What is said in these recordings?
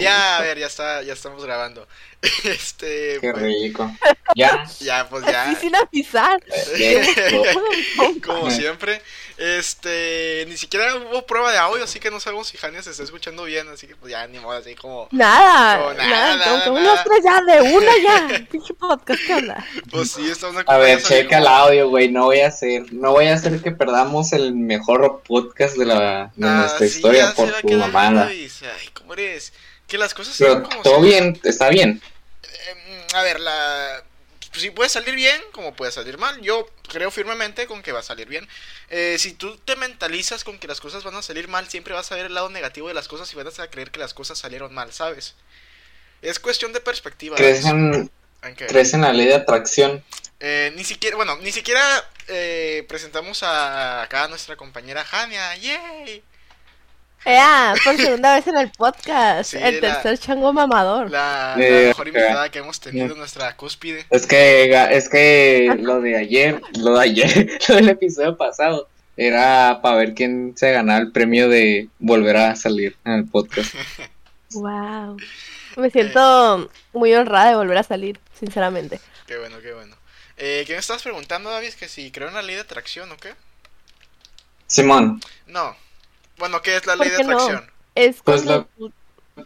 Ya, a ver, ya está, ya estamos grabando. Este. Qué pues, rico. Ya. ya, pues Así ya. sin avisar. Como siempre. Este. Ni siquiera hubo prueba de audio, así que no sabemos si Jania se está escuchando bien. Así que, pues ya, ni modo, así como. Nada, nada, nada, nada, como nada. unos tres ya, de una ya. Pinche podcast, ¿qué onda? Pues sí, estamos A ver, checa el como- audio, güey. No voy a hacer, no voy a hacer que perdamos el mejor podcast de la de Ah, nuestra sí, historia por tu mamada. Ay, ¿cómo eres? Que las cosas Pero como todo bien, está bien. Eh, a ver, la... si puede salir bien, como puede salir mal. Yo creo firmemente con que va a salir bien. Eh, si tú te mentalizas con que las cosas van a salir mal, siempre vas a ver el lado negativo de las cosas y vas a creer que las cosas salieron mal, ¿sabes? Es cuestión de perspectiva. ¿Crees en, la ley de atracción? Eh, ni siquiera, bueno, ni siquiera eh, presentamos a acá a nuestra compañera Jania. ¡Yay! Ya, por segunda vez en el podcast. Sí, el la- tercer chango mamador. La, la Eh, mejor invitada que hemos tenido en nuestra cúspide. Es que, es que lo de ayer, lo de ayer, lo del episodio pasado, era para ver quién se ganaba el premio de volver a salir en el podcast. Wow. Me siento muy honrada de volver a salir, sinceramente. Qué bueno, qué bueno. Eh, ¿Qué me estabas preguntando, David? Que si creo en la ley de atracción o qué? Simón, No. Bueno, ¿qué es la ¿Por ley de qué no? atracción? Es Pues cuando tú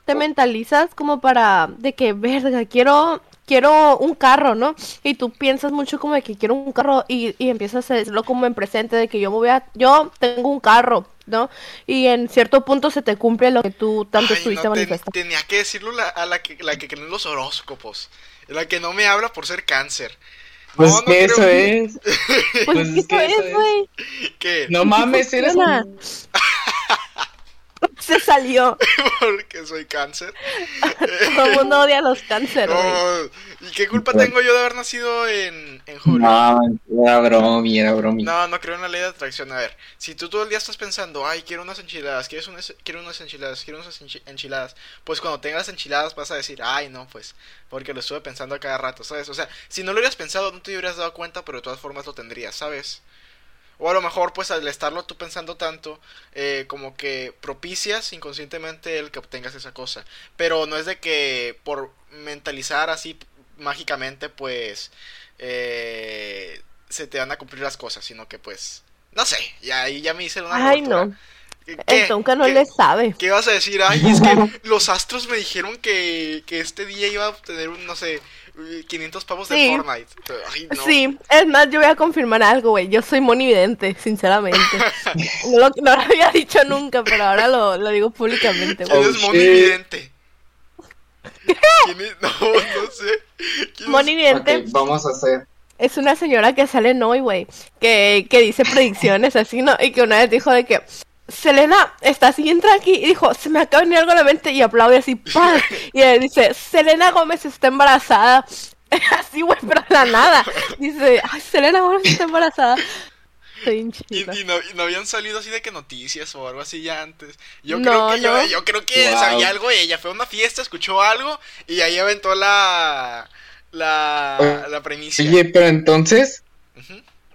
te mentalizas como para de que, verga, quiero quiero un carro, ¿no? Y tú piensas mucho como de que quiero un carro y, y empiezas a decirlo como en presente de que yo me voy a yo tengo un carro, ¿no? Y en cierto punto se te cumple lo que tú tanto Ay, estuviste no, ten- manifestando. tenía que decirlo la- a la que, la que cree en los horóscopos. La que no me habla por ser cáncer. pues no, no que eso creo- es. Pues, pues es es que eso es, güey. ¿Qué? No mames, eres funciona. Se salió. Porque soy cáncer. Todo el mundo odia los cánceres. No, ¿Y qué culpa tengo yo de haber nacido en, en julio? No, era bromi, era bromi. No, no creo en la ley de atracción. A ver, si tú todo el día estás pensando, ay, quiero unas enchiladas, ¿quieres unas, quiero unas enchiladas, quiero unas enchi- enchiladas, pues cuando tengas las enchiladas vas a decir, ay, no, pues, porque lo estuve pensando a cada rato, ¿sabes? O sea, si no lo hubieras pensado, no te hubieras dado cuenta, pero de todas formas lo tendrías, ¿sabes? O a lo mejor, pues al estarlo tú pensando tanto, eh, como que propicias inconscientemente el que obtengas esa cosa. Pero no es de que por mentalizar así mágicamente, pues, eh, se te van a cumplir las cosas, sino que pues, no sé, y ahí ya me hice una Ay, no. ¿Qué? El Tonka no ¿Qué? le sabe. ¿Qué vas a decir? Ay, es que los astros me dijeron que, que este día iba a obtener un, no sé, 500 pavos de. Fortnite. Ay, no. Sí, es más, yo voy a confirmar algo, güey. Yo soy monividente, sinceramente. no, lo, no lo había dicho nunca, pero ahora lo, lo digo públicamente, ¿Quién güey. Oh, es Moni shit. Vidente? ¿Quién es? No, no sé. ¿Quién es? Monividente vamos a hacer. es una señora que sale en hoy, güey, que, que dice predicciones así, ¿no? Y que una vez dijo de que Selena está así, entra aquí y dijo, se me acaba de venir algo a la mente y aplaude así, ¡pam! Y él dice, Selena Gómez está embarazada. Así, güey, pero de la nada. Dice, ay, Selena Gómez está embarazada. Y, no, y no habían salido así de que noticias o algo así ya antes. Yo No, creo que no. yo, yo creo que Wow. sabía algo ella. Fue a una fiesta, escuchó algo y ahí aventó la la, la premisa. Oye, pero entonces.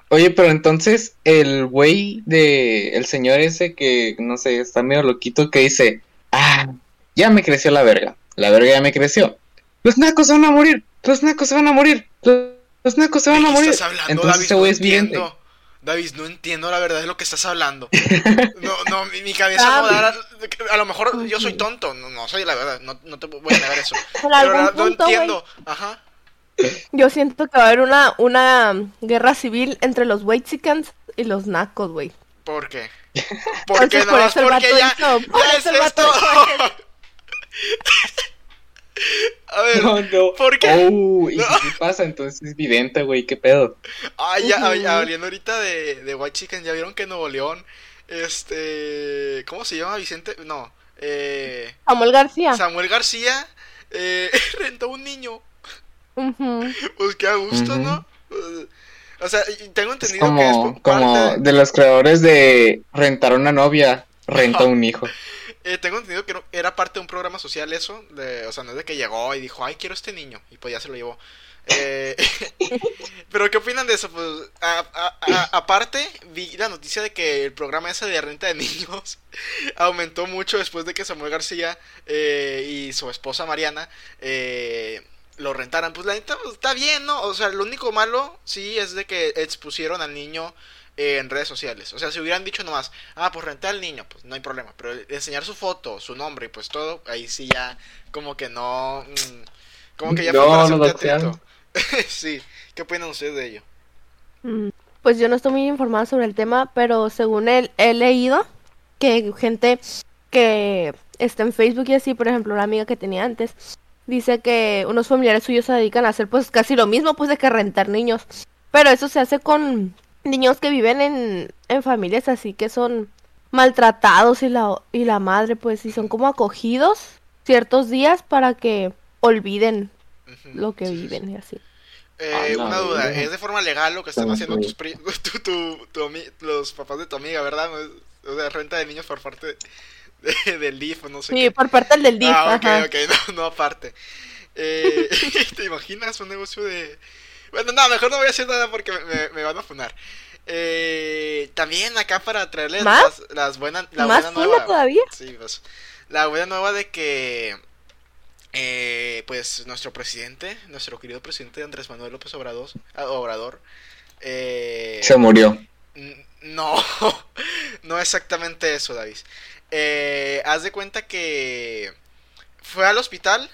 Oye, pero entonces el güey de el señor ese que no sé, está medio loquito que dice, "Ah, ya me creció la verga. La verga ya me creció. Los nacos se van a morir. Los nacos se van a morir. Los, nacos se ¿De van a qué morir." estás hablando, Entonces David? ese No güey es vidente. entiendo. David, no entiendo la verdad de lo que estás hablando. No, no, mi, mi cabeza no da. A lo mejor yo soy tonto. No, no soy la verdad. No, no te voy a negar eso. Pero algún no punto, entiendo. Ajá. Yo siento que va a haber una, una guerra civil entre los Whitexicans y los nacos, güey. ¿Por qué? Porque no por más eso el porque ya, hizo- por ya es eso el esto. A ver, No, no. ¿por qué? Oh, ¿y No. sí pasa? Entonces es vidente, güey, qué pedo. Ay, ya, ay, Ujú. hablando ahorita de, de White Chicken, ¿ya vieron que Nuevo León, este, ¿cómo se llama Vicente? No, eh, Samuel García. Samuel García eh, rentó un niño. Ujú. Pues qué a gusto. ¿no? O sea, tengo entendido que es como, por como parte, de los creadores de rentar una novia, renta un hijo. eh, tengo entendido que no- era parte de un programa social eso, de, o sea, no es de que llegó y dijo, ay, quiero este niño, y pues ya se lo llevó. Eh, Pero ¿qué opinan de eso? Pues, a- a- a- aparte, vi la noticia de que el programa ese de renta de niños aumentó mucho después de que Samuel García eh, y su esposa Mariana eh, lo rentaran. Pues la neta pues, está bien, ¿no? O sea, lo único malo sí es de que expusieron al niño eh, en redes sociales. O sea, si hubieran dicho nomás, ah, pues renté al niño, pues no hay problema. Pero enseñar su foto, su nombre y pues todo, ahí sí ya como que no... mm, como que ya No, fue doxearon. sí, ¿qué opinan ustedes de ello? Mm, Pues yo no estoy muy informada sobre el tema, pero según él, he leído que gente que está en Facebook y así, por ejemplo, una amiga que tenía antes, dice que unos familiares suyos se dedican a hacer pues casi lo mismo, pues de que rentar niños. Pero eso se hace con niños que viven en, en familias así que son maltratados y la, y la madre pues y son como acogidos ciertos días para que olviden lo que Sí, sí, viven y así. Eh, A la una duda. ¿es de forma legal lo que están ¿Cómo haciendo tus pri- tu, tu- los papás de tu amiga, verdad? O sea, renta de niños por parte de- del DIF o no sé Sí, qué. por parte del DIF, Ah, ok, ajá. ok, no, no aparte. Eh, ¿Te imaginas un negocio de...? Bueno, no, mejor no voy a decir nada porque me, van a funar. Eh, también acá para traerles ¿Más? las, las buenas... La ¿Más buena nueva. todavía? Sí, pues. La buena nueva de que. eh, pues nuestro presidente, nuestro querido presidente Andrés Manuel López Obrador, ah, Obrador eh, Se murió. no, no exactamente eso, David. Eh, haz de cuenta que fue al hospital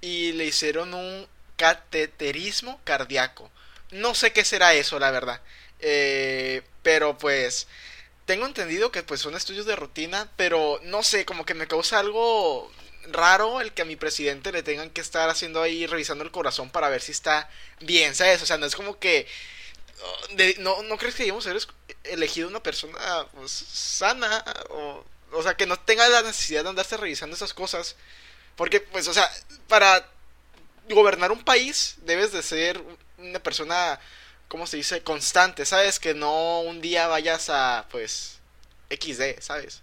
y le hicieron un cateterismo cardíaco. No sé qué será eso, la verdad. Eh, pero pues tengo entendido que pues son estudios de rutina, pero no sé, como que me causa algo raro el que a mi presidente le tengan que estar haciendo ahí revisando el corazón para ver si está bien, ¿sabes? O sea, no es como que oh, no, ¿No crees que debemos haber elegido una persona pues, sana? O, o sea, que no tenga la necesidad de andarse revisando esas cosas. Porque, pues, o sea, para gobernar un país debes de ser una persona, ¿cómo se dice? Constante, ¿sabes? Que no un día vayas a, pues, XD, ¿sabes?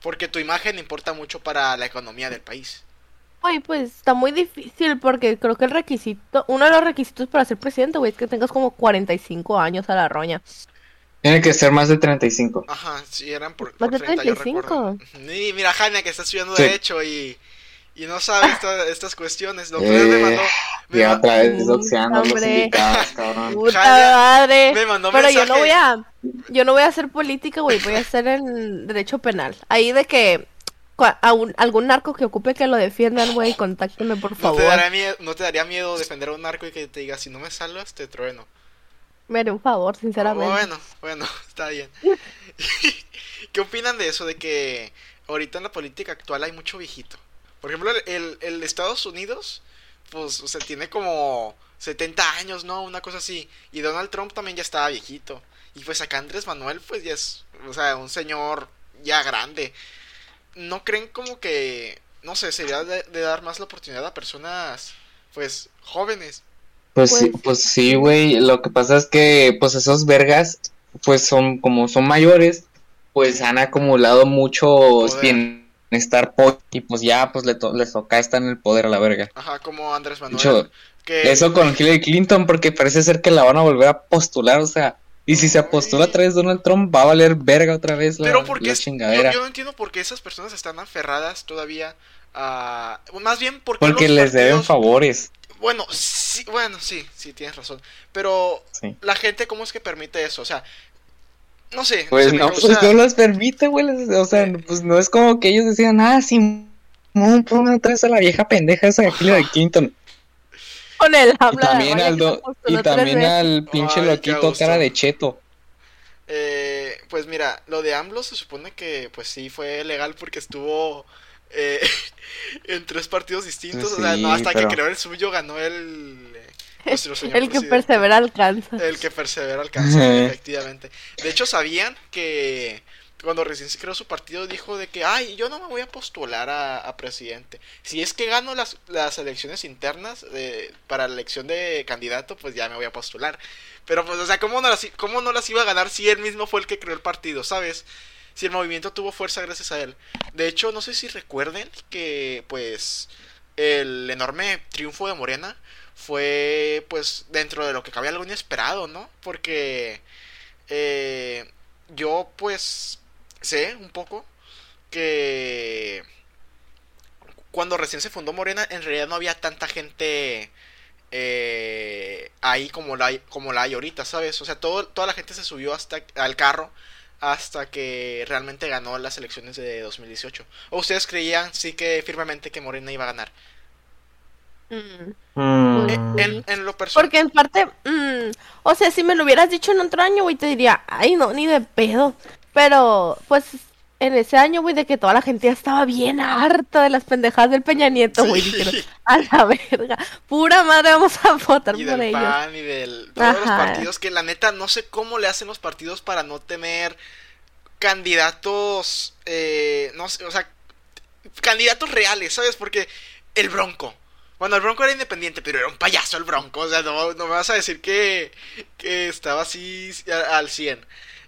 Porque tu imagen importa mucho para la economía del país. Güey, pues está muy difícil porque creo que el requisito, uno de los requisitos para ser presidente, güey, es que tengas como 45 años a la roña. Tiene que ser más de 35. Ajá, sí, eran por, Más por de 30, yo 35. recuerdo. Y mira, Jania, que está estudiando Sí. Derecho y, y no sabe esta- estas cuestiones. Lo que me Eh, mandó, me, Ya ma- otra vez doxeando a los invitados, cabrón. Puta Jania, madre. me mandó Pero yo no mensaje. voy a, yo no voy a hacer política, güey, voy a hacer en derecho penal. Ahí de que a un- algún narco que ocupe que lo defiendan, güey, contáctenme por ¿no te, favor. daría miedo, ¿No te daría miedo defender a un narco y que te diga, si no me salvas, te trueno? Me haré un favor, sinceramente. Bueno, bueno, está bien. ¿Qué opinan de eso? De que ahorita en la política actual hay mucho viejito. Por ejemplo, el, el, el Estados Unidos, pues, o sea, tiene como 70 años, ¿no? Una cosa así. Y Donald Trump también ya estaba viejito. Y pues acá Andrés Manuel, pues ya es, o sea, un señor ya grande. ¿No creen como que, no sé, sería de, de dar más la oportunidad a personas, pues, jóvenes? Pues, Pues- sí, pues sí, güey. Lo que pasa es que, pues esos vergas, pues son, como son mayores, pues han acumulado mucho Poder. bienestar y pues ya, pues le to- les toca estar en el poder a la verga. Ajá, como Andrés Manuel. que eso con Hillary Clinton, porque parece ser que la van a volver a postular, o sea, y si se apostula otra vez Donald Trump, va a valer verga otra vez la, Pero porque la es- yo, no entiendo por qué esas personas están aferradas todavía a... Más bien porque Porque les deben favores. Bueno, sí, bueno, sí, sí, tienes razón. Pero Sí. la gente, ¿cómo es que permite eso? O sea, no sé. Pues no, causa- pues no los permite, güey. O sea, pues no es como que ellos decían, ah, sí, pongan otra vez a la vieja pendeja esa de Hillary Clinton. Con el Y habla de también al, do- y también al pinche Ay, loquito cara de cheto. Eh, pues mira, lo de AMLO se supone que pues sí fue legal porque estuvo eh, en tres partidos distintos. o sea, no hasta pero- que creó el suyo ganó el... señor El que persevera alcanza. El que persevera alcanza, efectivamente. De hecho, sabían que cuando recién se creó su partido dijo de que, ay, yo no me voy a postular a, presidente. Si es que gano las, las elecciones internas de- para la elección de candidato, pues ya me voy a postular. Pero pues, o sea, ¿cómo no, las, ¿cómo no las iba a ganar si él mismo fue el que creó el partido, ¿sabes? Si el movimiento tuvo fuerza gracias a él. De hecho, no sé si recuerden que, pues, el enorme triunfo de Morena fue pues dentro de lo que cabía algo inesperado, ¿no? Porque eh, yo pues sé un poco que cuando recién se fundó Morena en realidad no había tanta gente eh, ahí como la, como la hay ahorita, ¿sabes? O sea, todo, toda la gente se subió hasta al carro hasta que realmente ganó las elecciones de 2018. ¿O ustedes creían sí que firmemente que Morena iba a ganar? Mm. Mm. En, en- en lo personal... Porque en parte, mm, o sea, si me lo hubieras dicho en otro año, güey, te diría, ay, no, ni de pedo. Pero, pues, en ese año, güey, de que toda la gente ya estaba bien harta de las pendejadas del Peña Nieto, güey, Sí. dijeron, a la verga, pura madre, vamos a votar y por del ellos. PAN y del todos los partidos que la neta no sé cómo le hacen los partidos para no tener candidatos eh, no sé, o sea, candidatos reales, ¿sabes? Porque el Bronco bueno, el Bronco era independiente, pero era un payaso el Bronco. O sea, no, no me vas a decir que, que estaba así al 100.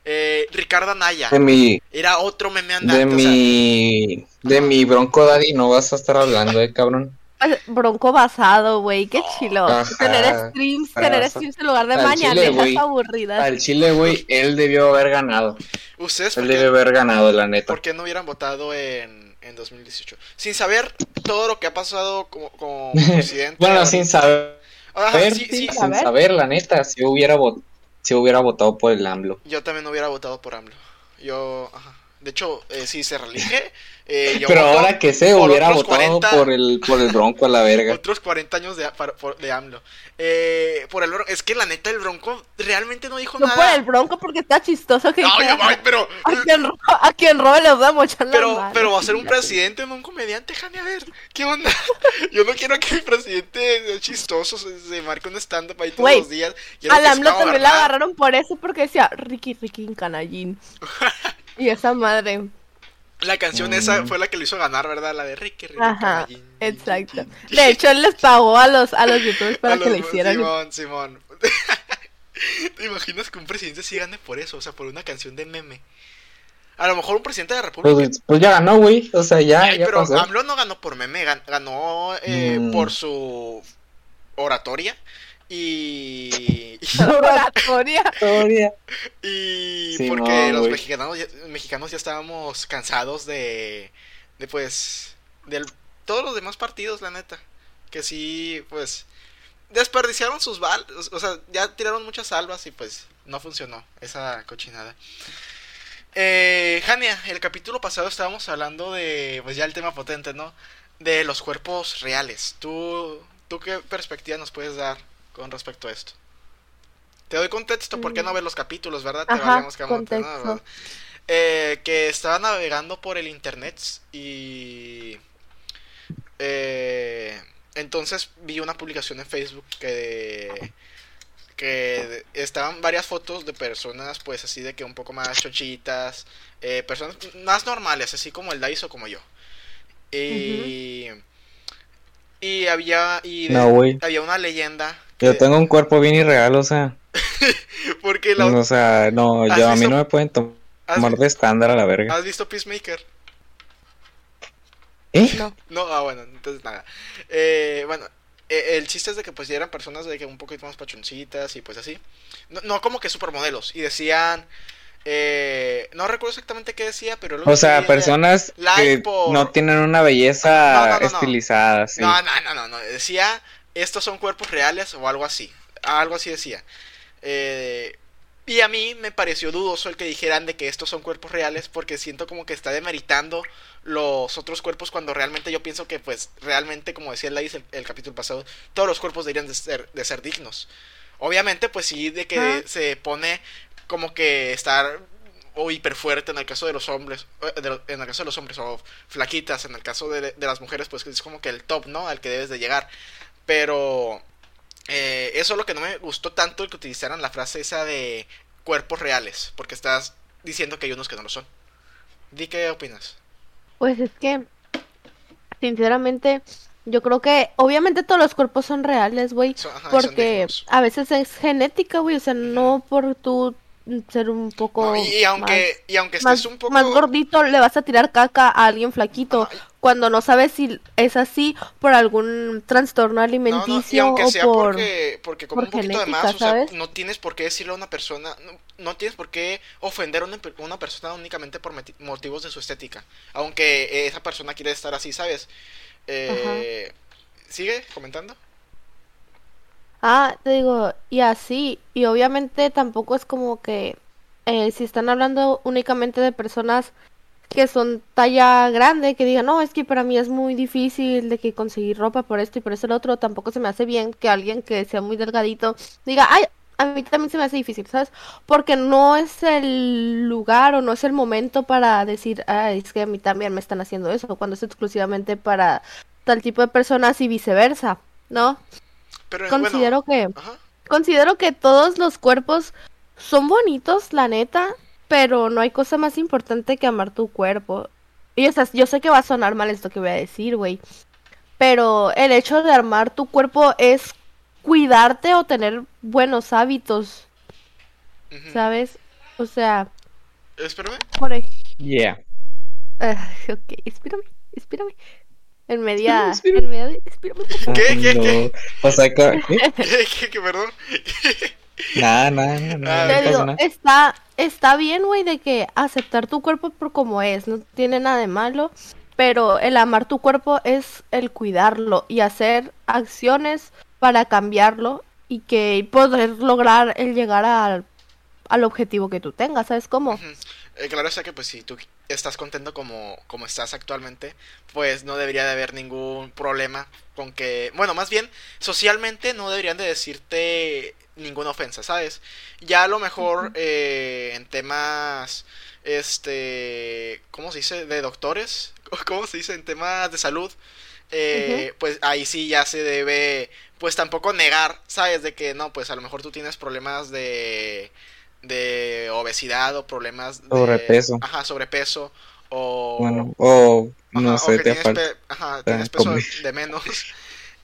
Eh, Ricardo Anaya De mi, era otro meme de andante. o sea, mi, de mi bronco daddy no vas a estar hablando, eh, cabrón. Bronco basado, güey, qué chilo. Ajá. Tener streams, tener Ajá. streams en lugar de güey. aburridas. Al chile, güey, él debió haber ganado. ¿Ustedes Él debió haber ganado, la neta. por qué no hubieran votado en, en 2018? Sin saber todo lo que ha pasado como, como presidente. Bueno, sin saber, Ajá, sí, sí, sin saber. la neta, si hubiera, vo- si hubiera votado por el AMLO. Yo también hubiera votado por AMLO. Yo, ajá. De hecho, eh, si se reelige, eh, yo Pero voto ahora que sé, por hubiera votado 40 por el, por el bronco a la verga. Otros 40 años de, para- por- de AMLO. Eh, por el Bronco. Es que la neta, el Bronco realmente no dijo No por nada. el Bronco porque está chistoso que No, ya va, pero. a quien, a quien robe les va a mochar la Pero, mano, pero va a ser un presidente, no un comediante, Jani, a ver, ¿qué onda? Yo no quiero que el presidente sea chistoso, se, se marque un stand-up ahí todos los días. Quiero Al AMLO también la agarraron por eso porque decía Ricky Ricky en canallín. Y esa madre. La canción Mm. esa fue la que lo hizo ganar, ¿verdad? La de Ricky, Ricky. Ajá, exacto. De hecho, él les pagó a los, a los youtubers para A que le hicieran. Simón, Simón. ¿Te imaginas que un presidente sí gane por eso? O sea, por una canción de meme. A lo mejor un presidente de la República. Pues, pues ya ganó, güey. O sea, ya, Ay, ya pero pasó. AMLO no ganó por meme, gan- ganó eh, Mm. por su oratoria y. Oratoria. Y Sí, porque no, los mexicanos ya, mexicanos ya estábamos cansados de. de pues. de todos los demás partidos, la neta. Que sí, pues. desperdiciaron sus balas. O sea, ya tiraron muchas salvas y pues no funcionó esa cochinada. Eh, Jania, el capítulo pasado estábamos hablando de, pues ya el tema potente, ¿no? De los cuerpos reales. ¿Tú, ¿Tú qué perspectiva nos puedes dar con respecto a esto? Te doy contexto, ¿por qué no ver los capítulos, verdad? Te contexto. Eh, que estaba navegando por el internet y... eh, entonces vi una publicación en Facebook que que estaban varias fotos de personas pues así de que un poco más chochitas, eh, personas más normales, así como el Daiso como yo. Y, y había y de- No, güey. había una leyenda que- Yo tengo un cuerpo bien irreal, o sea. porque la, O sea, no, ¿Has yo, a mí visto- no me pueden ¿has, tomar de estándar a la verga. has visto Peacemaker? ¿Eh? No. No, ah, bueno, entonces nada. Eh, bueno, eh, el chiste es de que pues ya eran personas de que un poquito más pachoncitas y pues así. No, no como que supermodelos. Y decían, eh, no recuerdo exactamente qué decía, pero lo O que sea, decía- personas que por- no tienen una belleza no, no, no. estilizada, sí. No, no, no, no, no, decía, estos son cuerpos reales o algo así. Algo así decía. Eh, y a mí me pareció dudoso el que dijeran de que estos son cuerpos reales porque siento como que está demeritando los otros cuerpos cuando realmente yo pienso que pues realmente como decía Lais el, el capítulo pasado, todos los cuerpos deberían de ser, de ser dignos. Obviamente pues sí de que Ah. se pone como que estar o hiper fuerte en el caso de los hombres, eh, de en el caso de los hombres o flaquitas, en el caso de, de las mujeres pues que es como que el top, ¿no? Al que debes de llegar. Pero eh, eso es lo que no me gustó tanto que utilizaran la frase esa de cuerpos reales, porque estás diciendo que hay unos que no lo son. Di qué opinas. Pues es que, sinceramente, yo creo que obviamente todos los cuerpos son reales, güey. Y Porque a veces es genética, güey. O sea, no por tú ser un poco. No, y, y aunque y aunque más, estés un poco más gordito, le vas a tirar caca a alguien flaquito. Cuando no sabes si es así por algún trastorno No, no, y alimenticio aunque o sea por... porque, porque como por un poquito de más, o sea, no tienes por qué decirle a una persona, no, no tienes por qué ofender a una, una persona únicamente por motivos de su estética, aunque esa persona quiere estar así, ¿sabes? Eh, ¿Sigue comentando? Ah, te digo, y así, y obviamente tampoco es como que eh, si están hablando únicamente de personas que son talla grande, que digan, no, es que para mí es muy difícil de que conseguir ropa por esto y por eso el otro, tampoco se me hace bien que alguien que sea muy delgadito diga, ay, a mí también se me hace difícil, ¿sabes? Porque no es el lugar o no es el momento para decir, ay, es que a mí también me están haciendo eso, cuando es exclusivamente para tal tipo de personas y viceversa, ¿no? Pero Considero que bueno, ajá. considero que todos los cuerpos son bonitos, la neta, pero no hay cosa más importante que amar tu cuerpo. Y o sea, yo sé que va a sonar mal esto que voy a decir, güey, pero el hecho de armar tu cuerpo es cuidarte o tener buenos hábitos. ¿sabes? O sea, Espérame. por Yeah. Ah, ok, espérame, espérame. En media, Espérame, en media, de- espérame. ¿Qué, qué, qué? O sea, ¿qué? ¿Qué? ¿Qué, qué, qué, perdón? Nada, nada, nada, Ah, no Te digo, nada. está, está bien, güey, de que aceptar tu cuerpo por como es, no tiene nada de malo, pero el amar tu cuerpo es el cuidarlo y hacer acciones para cambiarlo y que poder lograr el llegar al, al objetivo que tú tengas, ¿sabes cómo? Eh, claro está que pues si tú estás contento como, como estás actualmente, pues no debería de haber ningún problema con que, bueno, más bien socialmente no deberían de decirte ninguna ofensa, ¿sabes? Ya a lo mejor eh, en temas, este, ¿cómo se dice? De doctores, ¿cómo se dice? En temas de salud, eh, pues ahí sí ya se debe, pues tampoco negar, ¿sabes? De que no, pues a lo mejor tú tienes problemas de de obesidad o problemas de Sobrepeso. Ajá, sobrepeso o Bueno, o no ajá, o sé, que te tienes, falta. pe- ajá, tienes peso de menos.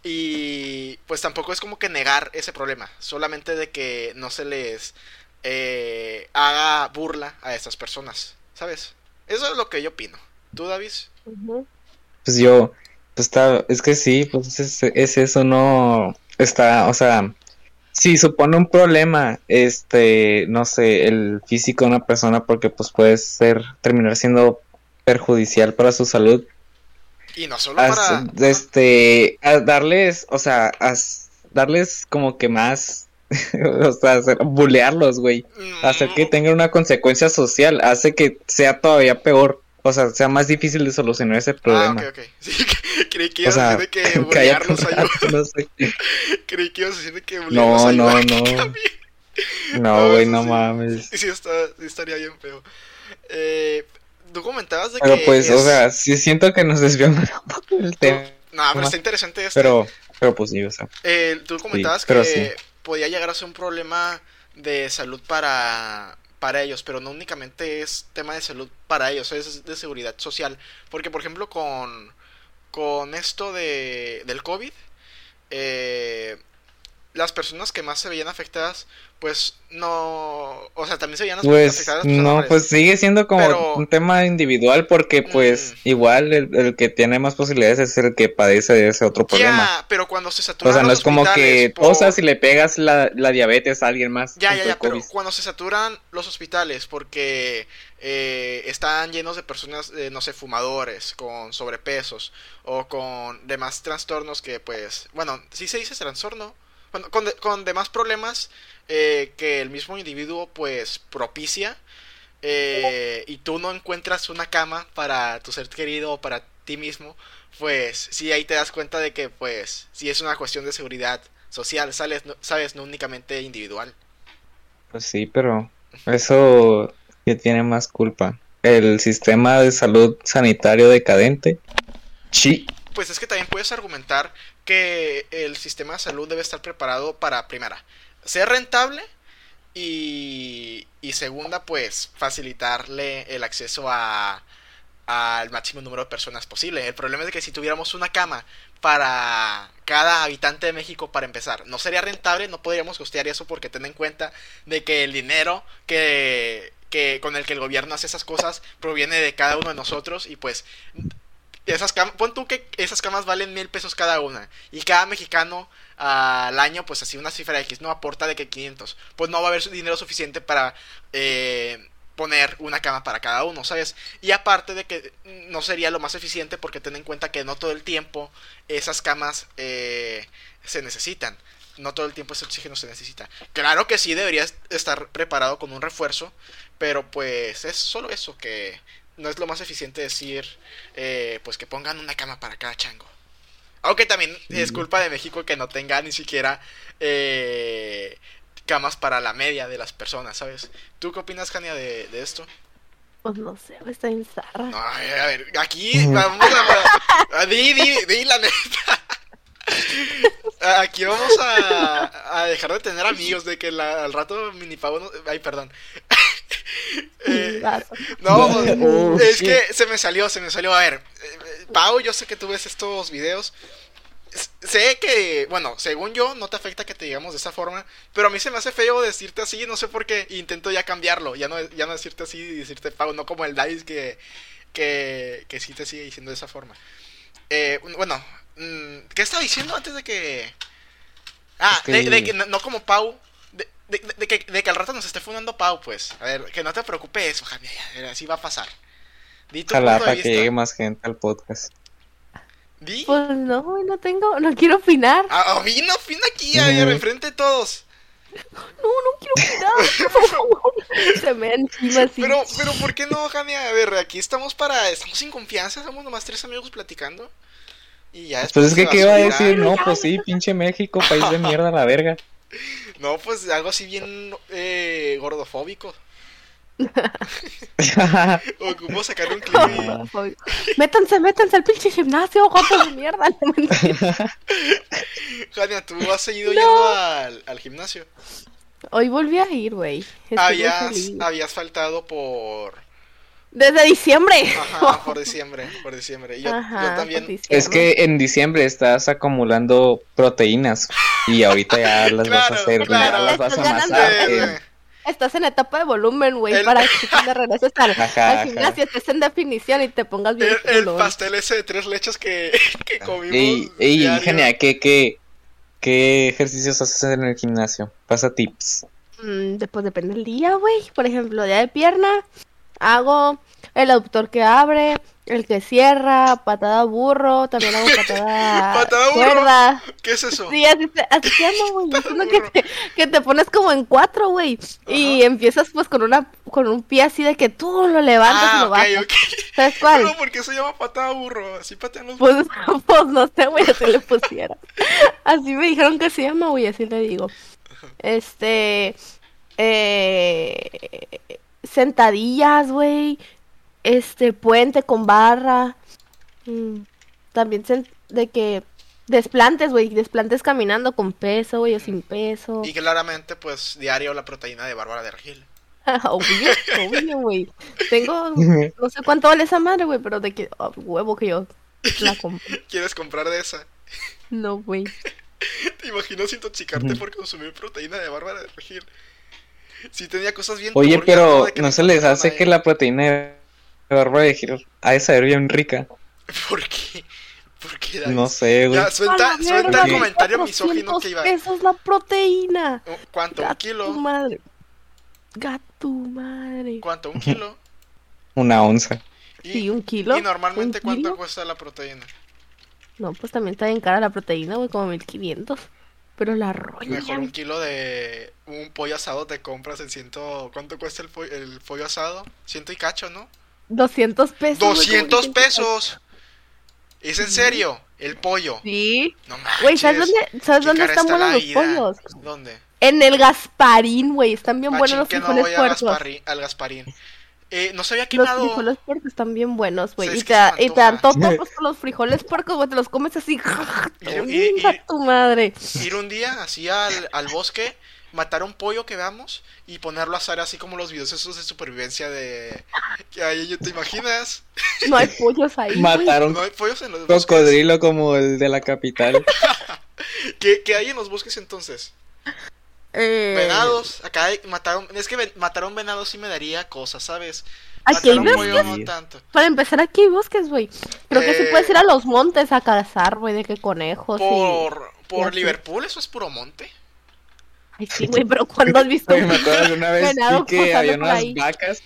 Y pues tampoco es como que negar ese problema, solamente de que no se les eh, haga burla a estas personas, ¿sabes? Eso es lo que yo opino. ¿Tú, Davis? Pues yo, pues está, es que sí, pues es, es eso, no está, o sea, si supone un problema, este, no sé, el físico de una persona, porque pues puede ser, terminar siendo perjudicial para su salud, Y no solo as- para... este, a darles, o sea, darles como que más, o sea, hacer, bulearlos, güey, Mm, hacer que tengan una consecuencia social, hace que sea todavía peor, o sea, sea más difícil de solucionar ese Ah, problema. ok, ok. Sí, creí que O ibas a decir de que ayuda. rato, no sé. Creí que ibas a decir de que bullearlos No, no, no. No, güey, eso no sí. mames. Sí, está, sí estaría bien feo. Eh, tú comentabas de Pero que pues, o sea, sí siento que nos desviamos un poco del tema. No, pero está interesante esto. Pero, pero pues sí, o sea. Eh, tú comentabas pero que sí. podía llegar a ser un problema de salud para, para ellos, pero no únicamente es tema de salud para ellos, es de seguridad social. Porque, por ejemplo, con, con esto de, del COVID, eh, las personas que más se veían afectadas, pues no. O sea, también se veían Pues afectadas las personas no, pues sigue siendo como Pero- un tema individual porque pues Mm. igual el, el que tiene más posibilidades es el que padece de ese otro problema. Ya, pero cuando se saturan O sea, no los es como que por- y le pegas la, la diabetes a alguien más. Ya, ya, ya, pero cuando se saturan los hospitales porque eh, están llenos de personas, eh, no sé, fumadores, con sobrepesos o con demás trastornos que, pues, bueno, sí se dice trastorno, bueno, con, de- con demás problemas eh, que el mismo individuo, pues, propicia eh, y tú no encuentras una cama para tu ser querido o para ti mismo, pues, sí, ahí te das cuenta de que, pues, sí es una cuestión de seguridad social, ¿sabes? No, ¿sabes? no únicamente individual. Pues sí, pero eso que tiene más culpa. El sistema de salud sanitario decadente. Sí. Pues es que también puedes argumentar que el sistema de salud debe estar preparado para, primera, ser rentable y, y segunda, pues facilitarle el acceso a al máximo número de personas posible. El problema es que si tuviéramos una cama para cada habitante de México para empezar, no sería rentable, no podríamos costear eso porque ten en cuenta de que el dinero que, que con el que el gobierno hace esas cosas proviene de cada uno de nosotros y pues esas camas, pon tú que esas camas valen mil pesos cada una. Y cada mexicano al año, pues así una cifra X, no aporta de que 500. Pues no va a haber dinero suficiente para eh, poner una cama para cada uno, ¿sabes? Y aparte de que no sería lo más eficiente porque ten en cuenta que no todo el tiempo esas camas eh, se necesitan. No todo el tiempo ese oxígeno se necesita. Claro que sí deberías estar preparado con un refuerzo, pero pues es solo eso que no es lo más eficiente decir, eh, pues que pongan una cama para cada chango. Aunque también es culpa de México que no tenga ni siquiera eh, camas para la media de las personas, ¿sabes? ¿Tú qué opinas, Jania, de, de esto? Pues no sé, está en zarra. No, a ver, a ver, aquí vamos a... a- di, di, di la neta. Aquí vamos a, a dejar de tener amigos de que la- al rato mini pavo no... Ay, perdón. Eh, no, Oh, es shit. que se me salió, se me salió. A ver, eh, Pau, yo sé que tú ves estos videos. Sé que, bueno, según yo, no te afecta que te digamos de esa forma, pero a mí se me hace feo decirte así, no sé por qué, intento ya cambiarlo, ya no, ya no decirte así y decirte Pau, no como el Dice que, que, que sí te sigue diciendo de esa forma. Eh, bueno, mm, ¿qué estaba diciendo antes de que... Ah, Es de que no, no como Pau, de, de- que, de que al rato nos esté fundando Pau, pues. A ver, que no te preocupes eso, Javier, ya, así va a pasar. Di tu Ojalá punto de para que vista. llegue más gente al podcast. Di. Pues no, no tengo, no quiero opinar. Ah, oh, vino, vino aquí, a ver, enfrente de todos. No, no quiero opinar. Se me encima así. Pero, pero, ¿por qué no, Jania? A ver, aquí estamos para. Estamos sin confianza, somos nomás tres amigos platicando. Y ya Pues es que, va ¿qué iba a decir? No, pues sí, pinche México, país de mierda, la verga. No, pues algo así bien eh, gordofóbico. Ocupo sacar un clip. Métanse, métanse al pinche gimnasio, guapos de mierda. Jania, ¿tú has seguido yendo al, al gimnasio? Hoy volví a ir, güey. Habías, habías faltado por. Desde diciembre. Ajá, por diciembre. Por diciembre. Yo, Ajá, yo también. por diciembre. Es que en diciembre estás acumulando proteínas y ahorita ya las vas a hacer, claro. ya las vas a Estás ganando. amasar. Eh, en- Estás en etapa de volumen, güey, El- para que cuando regreses al, Ajá, al ajá. gimnasio estés en definición y te pongas bien el, pastel ese de tres leches que, que comimos. Ey, ey, diario. genial, ¿qué, qué, ¿qué ejercicios haces en el gimnasio? Pasa tips. Mm, después depende del día, güey. Por ejemplo, día de pierna, hago el aductor que abre, el que cierra, patada burro, también hago patada, Patada burro. cuerda. ¿Qué es eso? Sí, así así se llama, güey. Es uno que te, que te pones como en cuatro, güey. Y empiezas pues con una con un pie así de que tú lo levantas y Ah, lo ok, bajas. ok. ¿Sabes cuál? Pero ¿por qué se llama patada burro? Así patean los Pues, pues no sé, güey, así le pusiera. Así me dijeron que se llama, güey, así le digo. Este, eh, sentadillas, güey. Este, puente con barra. Mm, también de que desplantes, güey, desplantes caminando con peso, güey, o sin peso. Y claramente, pues, diario la proteína de Bárbara de Regil. Obvio, obvio, güey. Tengo, no sé cuánto vale esa madre, güey, pero de que, oh, huevo que yo la compro. ¿Quieres comprar de esa? No, güey. ¿Te imaginas intoxicarte por consumir proteína de Bárbara de Regil? Sí tenía cosas bien Oye, pero ¿no se les hace que la proteína de barba de giro ha de saber bien rica? ¿Por qué? ¿Por qué, No Davis? sé, güey. Ya, suelta, la suelta el comentario misógino 400 que iba. pesos la proteína. Oh, ¿Cuánto? ¿Un Gato kilo? madre. Gato madre. ¿Cuánto? ¿Un kilo? Una onza. Y, Sí, un kilo. ¿Y normalmente ¿Un cuánto kilo? cuesta la proteína? No, pues también está bien cara la proteína, güey, como 1500. Pero la Mejor roña. un kilo de un pollo asado te compras en ciento... ¿Cuánto cuesta el, po- el pollo asado? Ciento y cacho, ¿no? 200 pesos. güey, como 200 dicen que- pesos. ¿Es en serio? El pollo. Sí. No manches. Güey, ¿sabes dónde, ¿sabes dónde están está buenos los vida. pollos? ¿Dónde? En el Gasparín, güey. Están bien Machín buenos los que no frijoles voy al puercos. Gasparín, al Gasparín. Eh, no se había Los quemado. frijoles puercos están bien buenos, güey. ¿Sabes Y te, dan totopos con los frijoles puercos, güey. Te los comes así. Y- Venga y- tu madre. Ir un día así al, al bosque, matar un pollo que veamos y ponerlo a asar así como los videos esos de supervivencia de... Que ahí, ¿Te imaginas? No hay pollos ahí. Mataron No hay pollos en los bosques. cocodrilo como el de la capital. ¿Qué, qué hay en los bosques entonces? Eh, Venados, acá hay- mataron, es que ven- mataron venados sí me daría cosas, ¿sabes? Aquí hay bosques. apoyo no tanto. Para empezar, aquí hay bosques, güey. Creo que sí Eh. puedes ir a los montes a cazar, güey, de que conejos. Por, y por. Liverpool, eso es puro monte. Ay, sí, güey, pero ¿cuándo has visto Güey, me acuerdo de una vez vi que había unas vacas.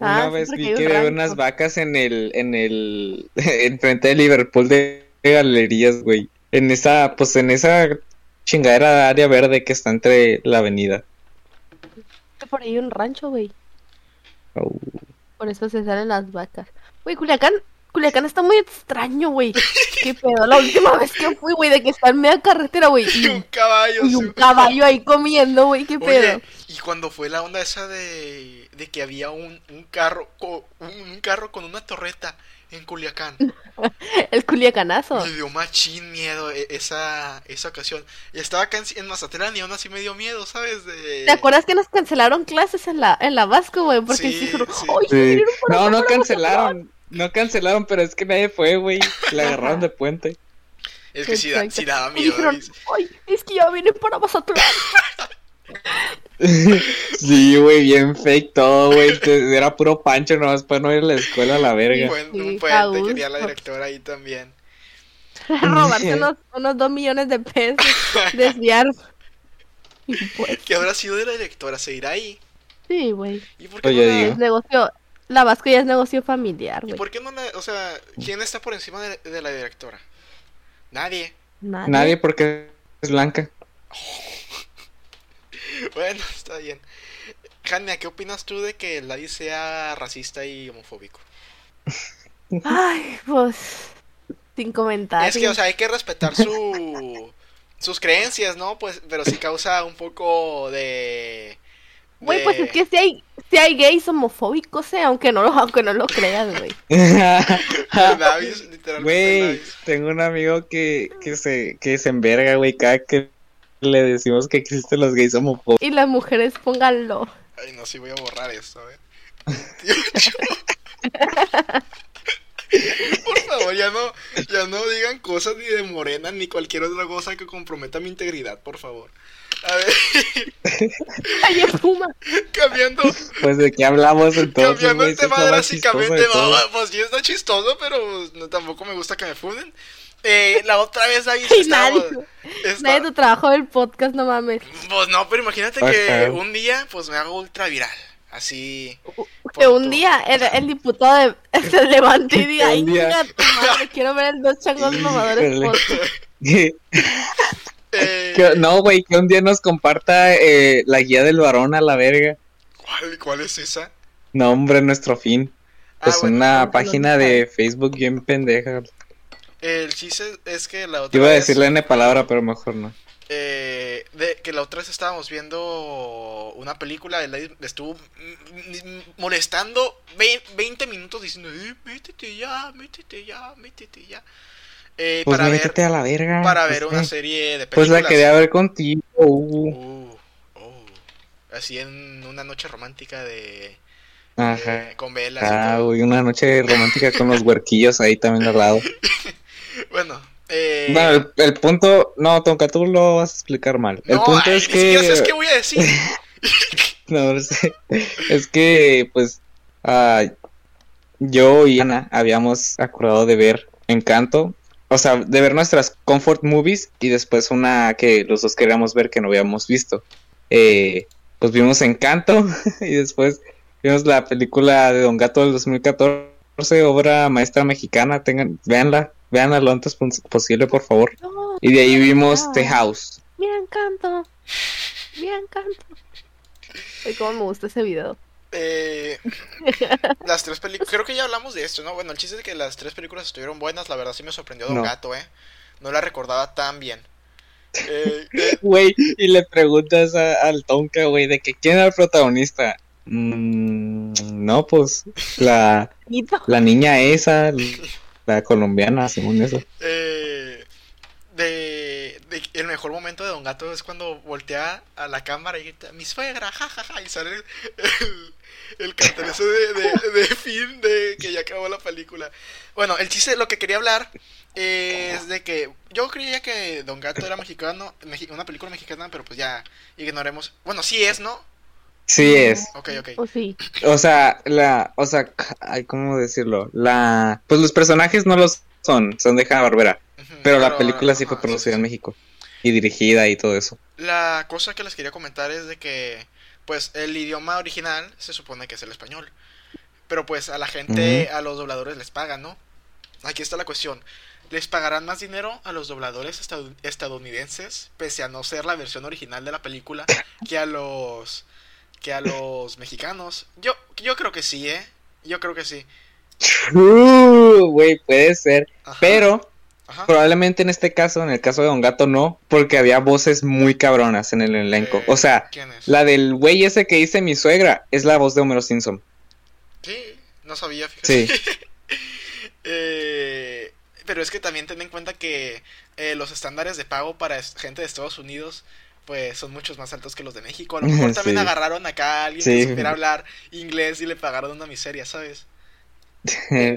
Ah, Una vez vi que había unas vacas en el, en el, enfrente de Liverpool de galerías, güey. En esa, pues en esa chingadera de área verde que está entre la avenida. Por ahí un rancho, güey. Oh. Por eso se salen las vacas. Güey, Culiacán, Culiacán está muy extraño, güey. Qué pedo. La última vez que fui, güey, de que está en media carretera, güey. Y Y, un caballo. y sí. un caballo ahí comiendo, güey. Qué pedo. Oye, y cuando fue la onda esa de, de que había un, un carro co- un, un carro con una torreta en Culiacán. El culiacanazo. Me dio machín miedo e- esa, esa ocasión. Y estaba acá en, en Mazatlán y aún así me dio miedo, ¿sabes? De... ¿Te acuerdas que nos cancelaron clases en la, en la Vasco, güey? Porque Sí, dijeron, sí. "Ay, Sí. No, no cancelaron. No cancelaron, pero es que nadie fue, güey. La agarraron de puente. Es que sí, da, sí daba miedo. dijeron, ay, es que ya vienen para Mazatlán. Sí, güey, bien fake todo, güey. Era puro pancho nomás para no ir a la escuela a la Un verga. Sí, un puente, quería la directora ahí también. Robarse unos, unos dos millones de pesos. Desviar. ¿Qué habrá sido de la directora? ¿Se irá ahí? Sí, güey. ¿Y por qué Pues no la- digo. La Vasco ya es negocio familiar, ¿Y güey. por qué no la... O sea, ¿quién está por encima de, de la directora? Nadie. Nadie. Nadie porque es blanca. Bueno, está bien. Jania, ¿qué opinas tú de que Ladi sea racista y homofóbico? Ay, pues. Sin comentarios. Es que, o sea, hay que respetar su sus creencias, ¿no? Pues, pero sí causa un poco de... Güey, pues es que si hay, si hay gays homofóbicos, eh, aunque no lo, aunque no lo creas, güey. Güey, tengo un amigo que, que se, que se enverga, güey, cada que le decimos que existen los gays homofóbicos. Y las mujeres, pónganlo. Ay, no, sí voy a borrar esto, a ver. Por favor, ya no, ya no digan cosas ni de morena ni cualquier otra cosa que comprometa mi integridad, por favor. A ver, Ay, Puma. cambiando, Pues de qué hablamos entonces, cambiando el tema drásticamente, pues sí está chistoso, pero no, tampoco me gusta que me funen. Eh, la otra vez Ay, estábamos- nadie. está- Nadie tu trabajo del podcast, no mames. Pues no, pero imagínate que un día pues me hago ultra viral, así. Que un tu- día el, el diputado de, se levante y diga, ay, tu madre, quiero ver dos changos mamadores Híjole. podcast". Que- Eh, que- no, güey, que un día nos comparta eh, la guía del varón a la verga. ¿cuál, ¿Cuál es esa? No, hombre, nuestro fin. Ah, Pues bueno, una no, no página de Facebook bien pendeja. El chiste es que la otra iba a vez, decirle N palabra, pero mejor no. eh, de, que la otra vez estábamos viendo una película, él ahí estuvo molestando ve- 20 minutos diciendo, eh, métete ya, métete ya, métete ya. Eh, Pues para ver, a la verga. para pues, ver una eh. serie de Pues películas. la quería ver contigo. uh. Uh, así en una noche romántica de... Ajá. eh, con velas y Ah, todo. güey, una noche romántica con los huerquillos ahí también al lado. Bueno, eh, Bueno, el, el punto, no, Tonka, tú lo vas a explicar mal. El punto ay, es que, qué voy a decir. no, no sé. es que, pues, ah, yo y Ana habíamos acordado de ver Encanto, o sea, de ver nuestras comfort movies y después una que los dos queríamos ver que no habíamos visto. Eh, pues vimos Encanto y después vimos la película de Don Gato del 2014, obra maestra mexicana, tengan, véanla, véanla lo antes pos- posible, por favor. Y de ahí vimos. The House. bien canto. Bien canto. Ay, cómo me gusta ese video. Eh, las tres películas, creo que ya hablamos de esto, ¿no? Bueno, el chiste es que las tres películas estuvieron buenas, la verdad sí me sorprendió Don No. Gato, ¿eh? No la recordaba tan bien. Eh, eh, Güey, y le preguntas a- al Tonka, güey, de que quién era el protagonista. Mm, no, pues la, la niña esa, la colombiana, según eso. eh, el mejor momento de Don Gato es cuando voltea a la cámara y grita, mi suegra, jajaja, y sale el, el cartel ese de, de, de fin de que ya acabó la película. Bueno, el chiste, lo que quería hablar es de que yo creía que Don Gato era mexicano, mexi- una película mexicana, pero pues ya ignoremos. Bueno, sí es, ¿no? Sí es. Ok, ok. O sí. O sea, la, o sea, ay, ¿cómo decirlo? La, pues los personajes no los son, son de Hanna Barbera, Pero la película sí fue producida sí, en. México y dirigida y todo eso. La cosa que les quería comentar es de que, pues, el idioma original se supone que es el español. Pero pues a la gente, a los dobladores les pagan, ¿no? Aquí está la cuestión. ¿Les pagarán más dinero a los dobladores estad- estadounidenses, pese a no ser la versión original de la película, que a los que a los mexicanos? Yo, yo creo que sí, ¿eh? Yo creo que sí. Güey, puede ser, Ajá, pero ajá. probablemente en este caso, en el caso de Don Gato no, porque había voces muy cabronas en el elenco. Eh, O sea, la del güey ese que dice mi suegra es la voz de Homero Simpson. Sí, no sabía, fíjate. Sí. Eh, pero es que también ten en cuenta que eh, los estándares de pago para gente de Estados Unidos pues son muchos más altos que los de México. A lo mejor también Sí. agarraron acá a alguien Sí. que supiera hablar inglés y le pagaron una miseria, ¿sabes?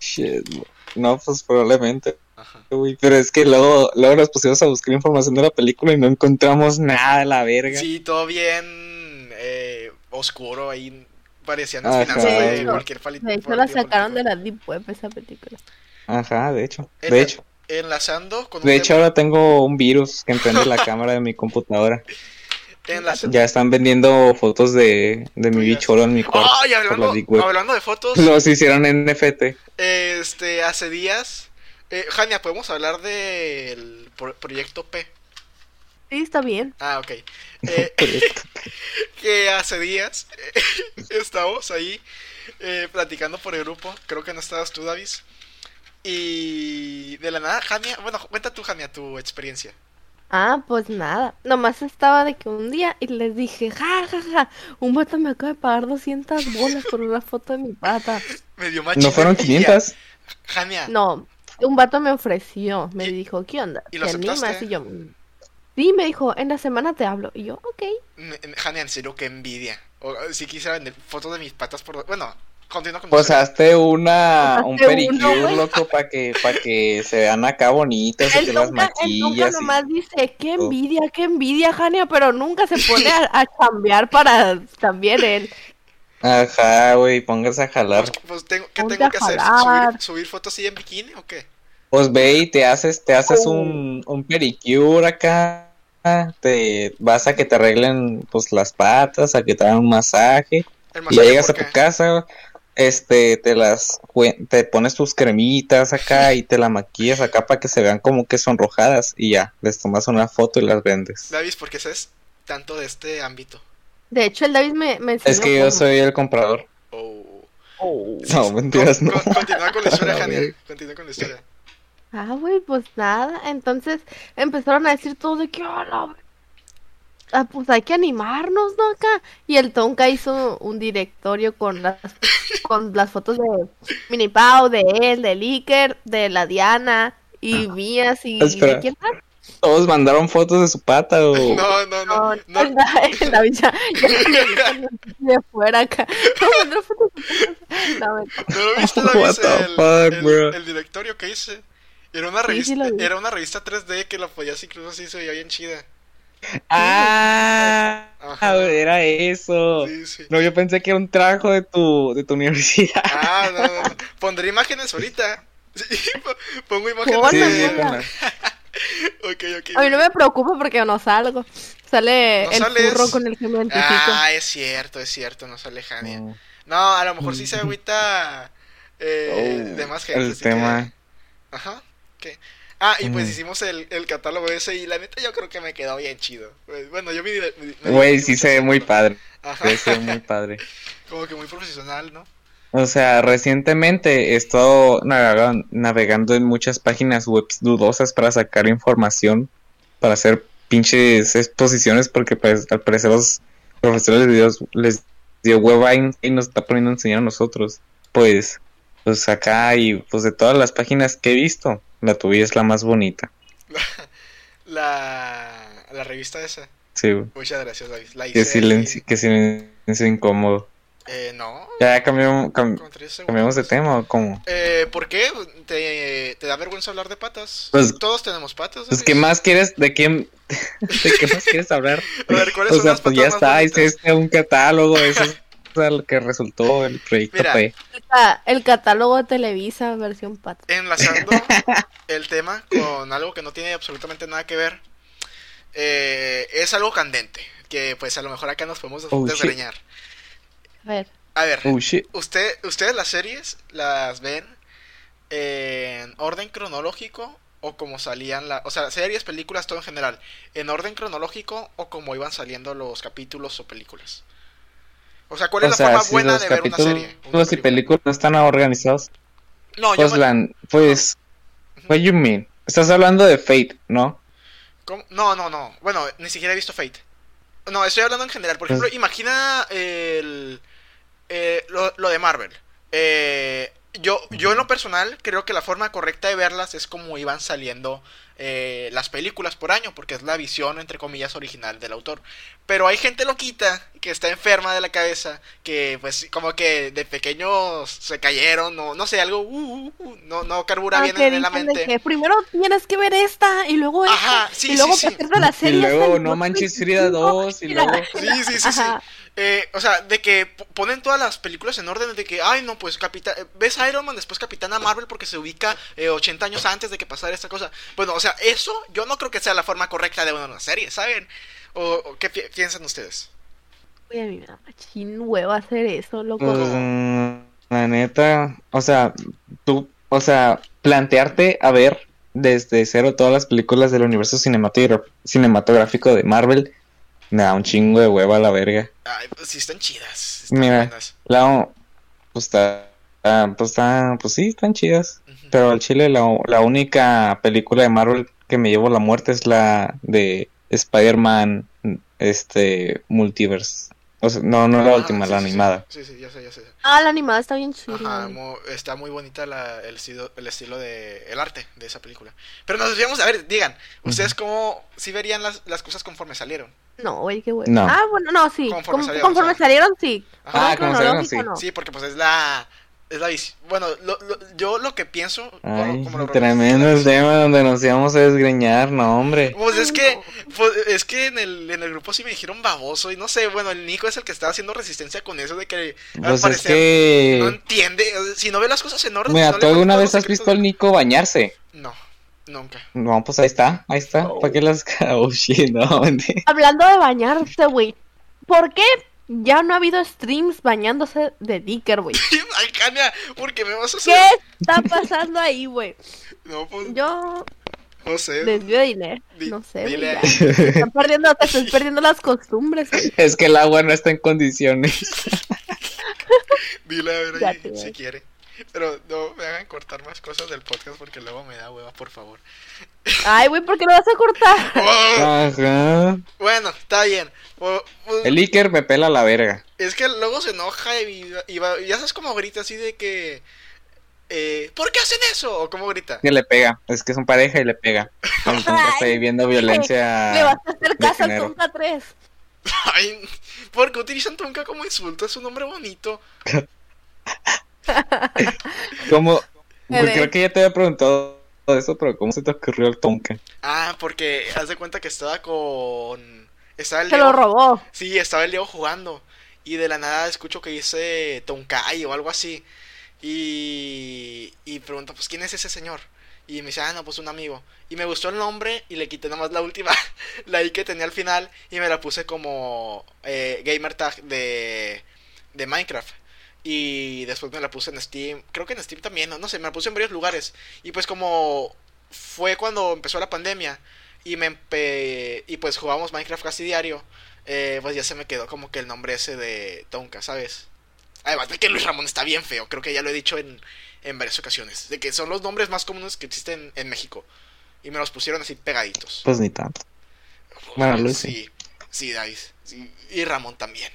Shit, no, pues probablemente. Ajá. Uy, pero es que luego, luego nos pusimos a buscar información de la película y no encontramos nada de la verga. Sí, todo bien eh, oscuro ahí. Parecían Ajá. finanzas de Sí. cualquier De hecho, la sacaron de la Deep Web esa película. Ajá, de hecho. En De hecho, Enlazando con un de hecho tema- ahora tengo un virus que enciende la cámara de mi computadora. Ya están vendiendo fotos de, de mi Tuyas. bichoro en mi cuarto. Hablando de fotos, Los hicieron en NFT. este, hace días. Eh, Jania, ¿podemos hablar del pro- proyecto P? Sí, está bien. Ah, ok. Eh, que hace días eh, estábamos ahí eh, platicando por el grupo. Creo que no estabas tú, Davis. Y de la nada, Jania. Bueno, cuenta tú, Jania, tu experiencia. Ah, pues nada. Nomás estaba de que un día y les dije, ja, ja, ja, un vato me acaba de pagar 200 bolas por una foto de mi pata. Me dio más No fueron 500. Jania, No, un vato me ofreció, me dijo, ¿qué onda? ¿Y lo ¿Te animas? Y yo, sí, me dijo, en la semana te hablo. Y yo, ok. me- Jania, en serio, qué envidia. O, si quisiera vender fotos de mis patas por. Bueno, continúa con tu Pues hazte una, un güey. loco, para que, para que se vean acá bonitas y que las nunca, él nunca maquillas. y- nomás dice, qué Oh. envidia, qué envidia, Jania, pero nunca se pone a, a chambear para también él. Ajá, güey, póngase a jalar. Pues, pues tengo, ¿qué Ponte tengo que hacer? ¿Subir, subir fotos así en bikini o qué? Pues ve y te haces, te haces Oh. un, un pedicure acá, te vas a que te arreglen pues las patas, a que te hagan un masaje, y ya llegas a ¿por tu casa, este, te las, te pones tus cremitas acá y te la maquillas acá para que se vean como que sonrojadas y ya, les tomas una foto y las vendes. Davis, ¿por qué sabes tanto de este ámbito? De hecho, el David me, me enseñó Es que yo cómo. soy el comprador. Oh. Oh. No, mentiras, Con- no. con- continúa con la historia, ver. Continúa con la historia. Ah, güey, pues nada. Entonces empezaron a decir todo de que, "Ah, la ver- ah, pues hay que animarnos, ¿no? Acá. Y el Tonka hizo un directorio con las, con las fotos de Mini Pau, de él, de Iker, de la Diana y mías y Espera. de quién más. Todos mandaron fotos de su pata o... No, no, no. No, no. el el David ya, ya de fuera acá. No, mandó fotos de su casa. No, mentira. ¿No lo viste, What the El, fuck, el- bro? el directorio que hice. Era una Sí, sí revista, lo vi. era una revista 3D que la podías incluso así se veía bien chida. Ah, Ajá. era eso. Sí, sí. No, yo pensé que era un trabajo de tu, de tu universidad. Ah, no, no, no. Pondré imágenes ahorita. Sí, po- pongo imágenes. De- sí, hola. con la- Ok, ok. A mí no me preocupa porque no salgo. Sale ¿No el sales? furro con el que me identifico. Ah, es cierto, es cierto, no sale Jania. No. No, a lo mejor sí se agüita eh, Oh, de más gente. el así que- tema. Ajá. ¿qué? Ah, y pues Mm. hicimos el, el catálogo ese y la neta yo creo que me quedó bien chido. Pues, Bueno, yo me, Güey, sí se ve muy padre. Ajá. Sí, se ve muy padre. Como que muy profesional, ¿no? O sea, recientemente he estado navegando, navegando en muchas páginas web dudosas para sacar información, para hacer pinches exposiciones, porque pues al parecer los profesores de videos les dio hueva y y nos está poniendo a enseñar a nosotros. Pues, pues acá y pues de todas las páginas que he visto, la tuya es la más bonita. La, la revista esa. Sí, güey. Muchas gracias, David. La que silencio, que silencio incómodo. Eh, no. Ya cambiamos, cam- cambiamos de tema o cómo. Eh, ¿Por qué? ¿Te, te da vergüenza hablar de patas? Pues- Todos tenemos patas. Pues. ¿qué más quieres? ¿De qué, de qué más quieres hablar? A ver, ¿cuáles O son sea, las pues patas ya más está, hiciste un catálogo, eso es lo que resultó el proyecto Mira. fue. El ca- El catálogo de Televisa, versión pata. Enlazando el tema con algo que no tiene absolutamente nada que ver. eh, es algo candente. Que pues a lo mejor acá nos podemos Oh, desgreñar. A ver. A ver, Oh usted, ¿ustedes las series las ven en orden cronológico o como salían la, o sea, series, películas, todo en general, en orden cronológico o como iban saliendo los capítulos o películas? O sea, ¿cuál es O la sea, forma si buena los de ver una serie? Una y película? películas no están organizados, No, yo pues, me- la, pues, what you mean? Estás hablando de Fate, ¿no? ¿Cómo? No, no, no. Bueno, ni siquiera he visto Fate. No, estoy hablando en general. Por Pues- ejemplo, imagina el, eh, lo, lo de Marvel. Eh, yo, yo en lo personal creo que la forma correcta de verlas es como iban saliendo eh, las películas por año, porque es la visión, entre comillas, original del autor. Pero hay gente loquita que está enferma de la cabeza, que pues como que de pequeños se cayeron, o no sé, algo, uh, uh, uh, no, no carbura Ah, bien en la mente. que primero tienes que ver esta y luego esta. Ajá, sí, y luego sí, sí. la Y serie. hasta luego No Manches Frida 25, 2 y luego... Sí, sí, sí, sí. Ajá. Eh, o sea, de que ponen todas las películas en orden de que, ay, no, pues Capitán, eh, ves Iron Man, después Capitana Marvel porque se ubica eh, 80 años antes de que pasara esta cosa. Bueno, o sea, eso yo no creo que sea la forma correcta de una serie, ¿saben? ¿O, o qué pi- piensan ustedes? Uy, a mí me da machín huevo hacer eso, loco. Mm, la neta, o sea, tú, o sea, plantearte a ver desde cero todas las películas del universo cinematográfico de Marvel, me da un chingo de hueva a la verga. Ay, pues sí están chidas. Están Mira. buenas. La, pues está, ah, pues está, pues sí, están chidas. Pero al chile la, la única película de Marvel que me llevo la muerte es la de Spider-Man, este, Multiverse. O sea, no, no la Ah, última, sí, la sí, sí. animada. Sí, sí, ya sé, ya sé. Ah, la animada está bien chida. Ajá, güey. mo- está muy bonita la- el, estilo, el estilo de el arte de esa película. Pero nos decíamos, a ver, digan, ¿ustedes cómo si verían las, las cosas conforme salieron? No, güey, qué huevo. No. Ah, bueno, no, sí. Conforme Conforme, salieron, conforme o sea. salieron, sí. Ajá. Ah, salieron, sí. no. Sí, porque pues es la es la bueno, lo- lo- yo lo que pienso como- Ay, como lo tremendo el tema donde nos íbamos a desgreñar, no, hombre. Pues es que pues, es que en el, en el grupo sí me dijeron baboso y no sé, bueno, el Nico es el que está haciendo resistencia con eso de que al Pues es parecer que... no entiende, si no ve las cosas en orden, Mira, no ¿tú alguna vez has visto al Nico bañarse? No, nunca. No, pues ahí está, ahí está. Oh. ¿Para qué las... Oh, shit, no, mentira. Hablando de bañarse, güey. ¿Por qué ya no ha habido streams bañándose de Dicker, güey? Ay, Kania, ¿por qué me vas a hacer? ¿Qué está pasando ahí, güey? No, pues Yo no sé. desvío dinero. Di- No sé, güey. dile están perdiendo, te estás perdiendo las costumbres. güey. Es que el agua no está en condiciones. Dile a ver ahí si ves. quiere. Pero no me hagan cortar más cosas del podcast porque luego me da hueva, por favor. Ay, güey, ¿por qué lo vas a cortar? Oh, Ajá. bueno, está bien. O- o- El Iker me pela la verga. Es que luego se enoja y, y va- y ya sabes cómo grita así de que... Eh, ¿Por qué hacen eso? ¿O cómo grita? Que le pega. Es que son pareja y le pega. Entonces está viviendo violencia. Le vas a hacer caso al. Tonka 3. Ay, ¿por qué utilizan Tonka como insulto? Es un nombre bonito. ¿Cómo? Ver. Creo que ya te había preguntado eso, pero ¿cómo se te ocurrió el Tonka? Ah, porque haz de cuenta que estaba con... Estaba el Se Leo- lo robó. Sí, estaba el Leo jugando. Y de la nada escucho que dice Tonkai o algo así. Y, y pregunto, pues, ¿quién es ese señor? Y me dice, ah, no, pues un amigo. Y me gustó el nombre y le quité nomás la última, la I que tenía al final. Y me la puse como eh, gamer tag de, de Minecraft. Y después me la puse en Steam. Creo que en Steam también, no, no sé, me la puse en varios lugares. Y pues como fue cuando empezó la pandemia y me empe- y pues jugábamos Minecraft casi diario, eh, pues ya se me quedó como que el nombre ese de Tonka, ¿sabes? Además de que Luis Ramón está bien feo, creo que ya lo he dicho en, en varias ocasiones, de que son los nombres más comunes que existen en México. Y me los pusieron así pegaditos. Pues ni tanto. Bueno, Luis sí. Sí, sí, Y Ramón también.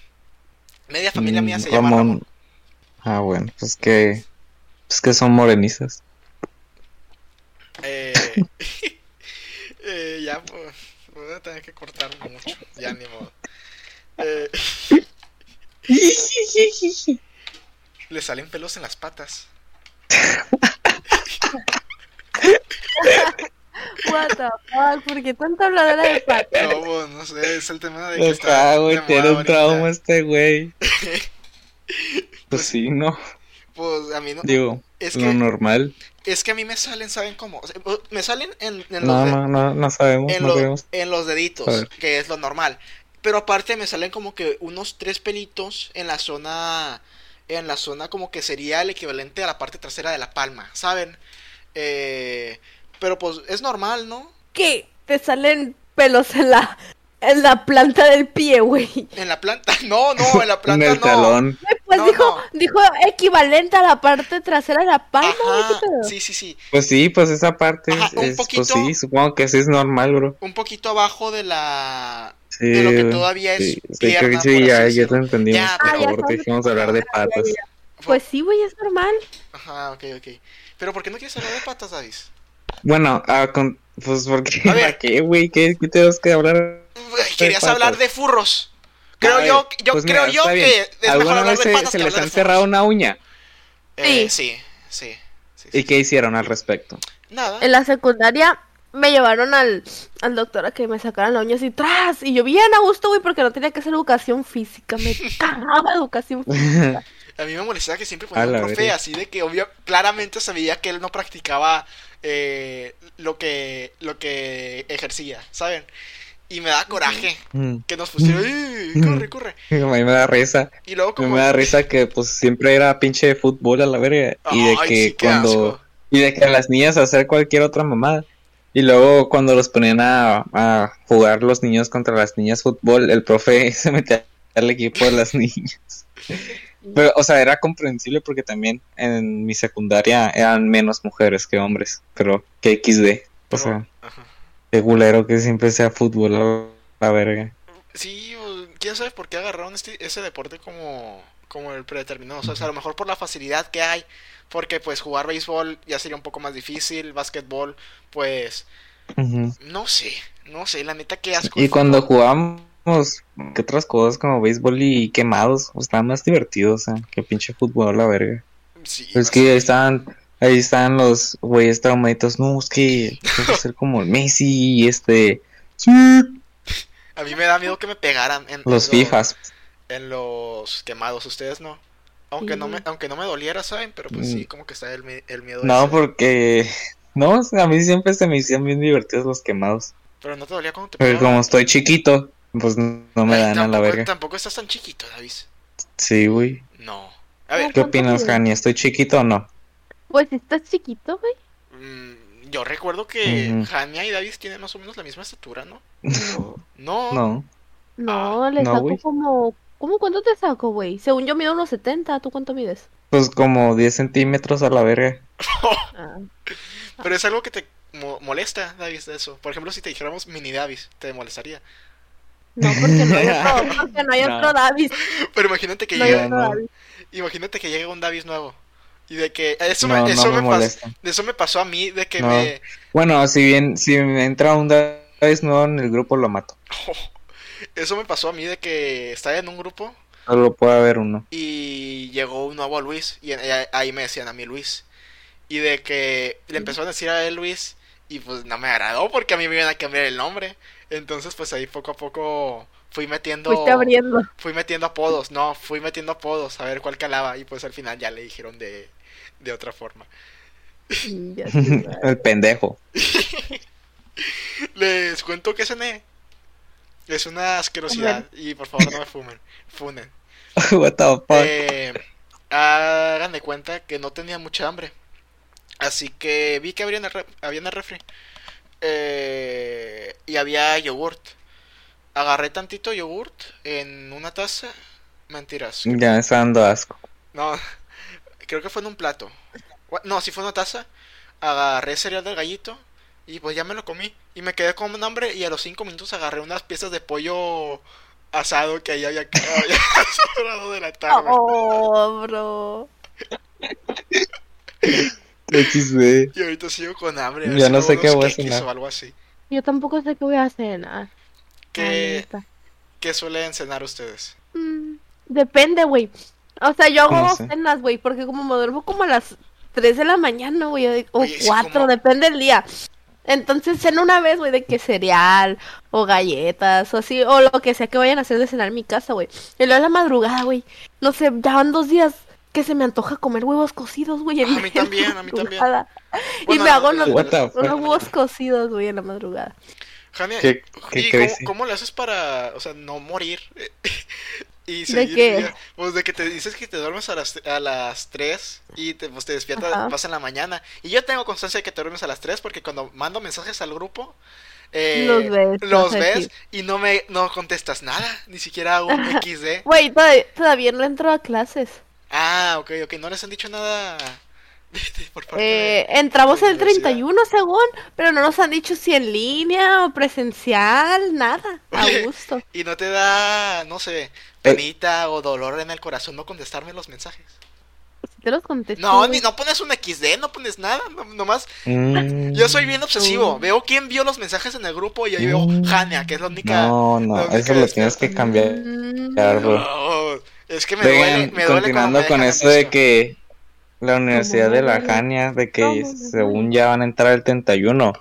Media familia mía se llama Ramón. Ah, bueno, pues que. Pues que son morenistas. Eh, eh, ya, pues, voy a tener que cortar mucho. Ya ni modo. Eh, Le salen pelos en las patas. What the fuck, ¿por qué tanta habladera de patas? No, pues, no sé, es el tema de que Está, está güey, de tiene un ahorita. trauma este güey. Pues sí, no. Pues a mí no. Digo, Es lo que, normal. es que a mí me salen, ¿saben cómo? O sea, me salen en, en los, No, de- no, no, no sabemos, en, no lo- sabemos. en los deditos, que es lo normal. Pero aparte me salen como que unos tres pelitos en la zona, en la zona como que sería el equivalente a la parte trasera de la palma, ¿saben? Eh, pero pues es normal, ¿no? ¿Qué? Te salen pelos en la, en la planta del pie, güey. En la planta, no, no, en la En planta el no. talón. Pues No, dijo, no. dijo equivalente a la parte trasera de la palma, güey. sí, sí, sí. Pues sí, pues esa parte Ajá, es, poquito. pues sí, supongo que sí es normal, bro. Un poquito abajo de la, Sí, de lo que todavía es sí, sí, creo que pierna, sí, ya, ya lo entendimos. Ya, por Ah, dejemos de hablar de patas. ya. Pues sí, güey, es normal. Ajá, ok, ok. Pero ¿por qué no quieres hablar de patas, Davis? Bueno, ah, con, pues porque, A ver. ¿para qué, güey? ¿Qué, qué tenemos que hablar? Querías hablar de furros. Creo yo, yo pues creo mira, yo que es mejor ¿Alguna hablar vez de se, patas se que les han cerrado una uña? Eh, sí, sí. sí, ¿Y sí. qué hicieron al respecto? Nada. En la secundaria me llevaron al, al doctor a que me sacaran la uña así tras. Y yo bien a gusto, güey, porque no tenía que hacer educación física. Me cagaba educación física. A mí me molestaba que siempre ponía un profe así de que obvio, claramente sabía que él no practicaba eh, lo que lo que ejercía, ¿saben? Y me da coraje Mm. que nos pusieron, "Ey, corre, corre. A mí me da risa. Y luego A como me da risa que pues siempre era pinche fútbol a la verga. Y de Ay, que sí, cuando... asco. Y de que las niñas hacer cualquier otra mamada. Y luego cuando los ponían a, a jugar los niños contra las niñas fútbol, el profe se metía al equipo de las niñas. Pero, o sea, era comprensible porque también en mi secundaria eran menos mujeres que hombres. Pero que XD. O Pero- sea, qué culero que siempre sea fútbol a la verga. Sí, quién sabe por qué agarraron este, ese deporte como, como el predeterminado. O sea, a lo mejor por la facilidad que hay. Porque pues jugar béisbol ya sería un poco más difícil. Básquetbol, pues no sé. No sé, la neta que asco. Y cuando jugábamos, que otras cosas como béisbol y quemados, pues, estaba más divertido, o sea, que pinche fútbol a la verga. Sí, Es que ahí estaban, ahí estaban los güeyes traumaditos, no, es que tengo que ser como el Messi y este, sí, a mí me da miedo que me pegaran en, en los FIFAs. en los quemados. Ustedes no. Aunque no me, aunque no me doliera, ¿saben? Pero pues sí, Mm. como que está el, mi- el miedo. No, ese. porque, no, a mí siempre se me hicieron bien divertidos los quemados. Pero no te dolía cuando te Pero pegaban. como estoy chiquito, pues no me Ay, dan a la verga. tampoco estás tan chiquito, David. Sí, güey. No. A ver, ¿Qué ¿Cuánto opinas? Jani? ¿Estoy chiquito o no? Pues estás chiquito, güey. mm, yo recuerdo que Ujú. Jania y David tienen más o menos la misma estatura, ¿no? No, No. No. no le no, saco como... ¿Cómo cuánto te saco, güey? Según yo mido unos 70, ¿tú cuánto mides? Pues como 10 centímetros a la verga. Ah. Pero es algo que te mo- molesta, David, de eso. Por ejemplo, si te dijéramos mini Davis, te molestaría. No, porque no hay otro, porque no hay No. otro Davis. Pero imagínate que No. Davis. imagínate que llegue un Davis nuevo. Y de que eso No, me, eso no me me, pas- molesta. de eso me pasó a mí, de que No. me Bueno, si bien, si me entra un Davis nuevo en el grupo, lo mato. eso me pasó a mí de que estaba en un grupo Solo puede haber uno. y llegó un nuevo Luis y eh, ahí me decían a mí Luis. Y de que le empezó a decir a él Luis y pues no me agradó porque a mí me iban a cambiar el nombre. Entonces pues ahí poco a poco fui metiendo Fuiste abriendo. fui metiendo apodos, no, fui metiendo apodos a ver cuál calaba y pues al final ya le dijeron de, de otra forma. El pendejo. Les cuento que cené. Es una asquerosidad y por favor no me fumen, funen. What the fuck. Eh, hagan de cuenta que no tenía mucha hambre. Así que vi que había re- había refri. Eh, y había yogurt. Agarré tantito yogurt en una taza. Mentiras. Ya me está dando asco. No, creo que fue en un plato. No, sí fue en una taza. Agarré cereal del gallito. Y pues ya me lo comí. Y me quedé con hambre. Y a los 5 minutos agarré unas piezas de pollo asado que ahí había, había sobrado de la tarde. Oh, bro. XD. Y ahorita sigo con hambre. si no sé qué voy a cenar. O algo así. Yo tampoco sé qué voy a cenar. ¿Qué. ¿Qué suelen cenar ustedes? Mm, Depende, güey. O sea, yo hago cenas, güey, porque como me duermo como a las 3 de la mañana, güey, o Oye, sí, 4, como- depende del día. Entonces ceno una vez, güey, de que cereal o galletas o así, o lo que sea que vayan a hacer de cenar en mi casa, güey. Y luego en la madrugada, güey, no sé, ya van dos días que se me antoja comer huevos cocidos, güey. en A mí también, a mí también. y me hago unos huevos cocidos, güey, en la madrugada. Jania, ¿Qué- cómo, cómo le haces para, o sea, no morir? y ¿De seguir qué? Pues de que te dices que te duermes a las, a las 3 y te, pues, te despiertas, Ajá. vas en la mañana. Y yo tengo constancia de que te duermes a las 3 porque cuando mando mensajes al grupo, eh, Los ves, los ves y no me no contestas nada, ni siquiera un XD. Güey, todavía, todavía no entro a clases. Ah, ok, ok, no les han dicho nada por parte de- Eh, entramos de el universidad. 31 según, pero no nos han dicho si en línea o presencial, nada. A gusto. Y no te da, no sé. Penita o dolor en el corazón no contestarme los mensajes. Si te los contesto. No, ni, no pones un XD, no pones nada, no- nomás. Mm, Yo soy bien obsesivo. Mm. Veo quién vio los mensajes en el grupo y ahí veo Mm. Jania, que es la única. No, no, única eso lo tienes que cambiar, Mm, bro. No, es que me duele, me duele cuando continuando me con eso de que la Universidad ¿Cómo de la? Jania, de que ¿Cómo me según ya van a entrar el 31,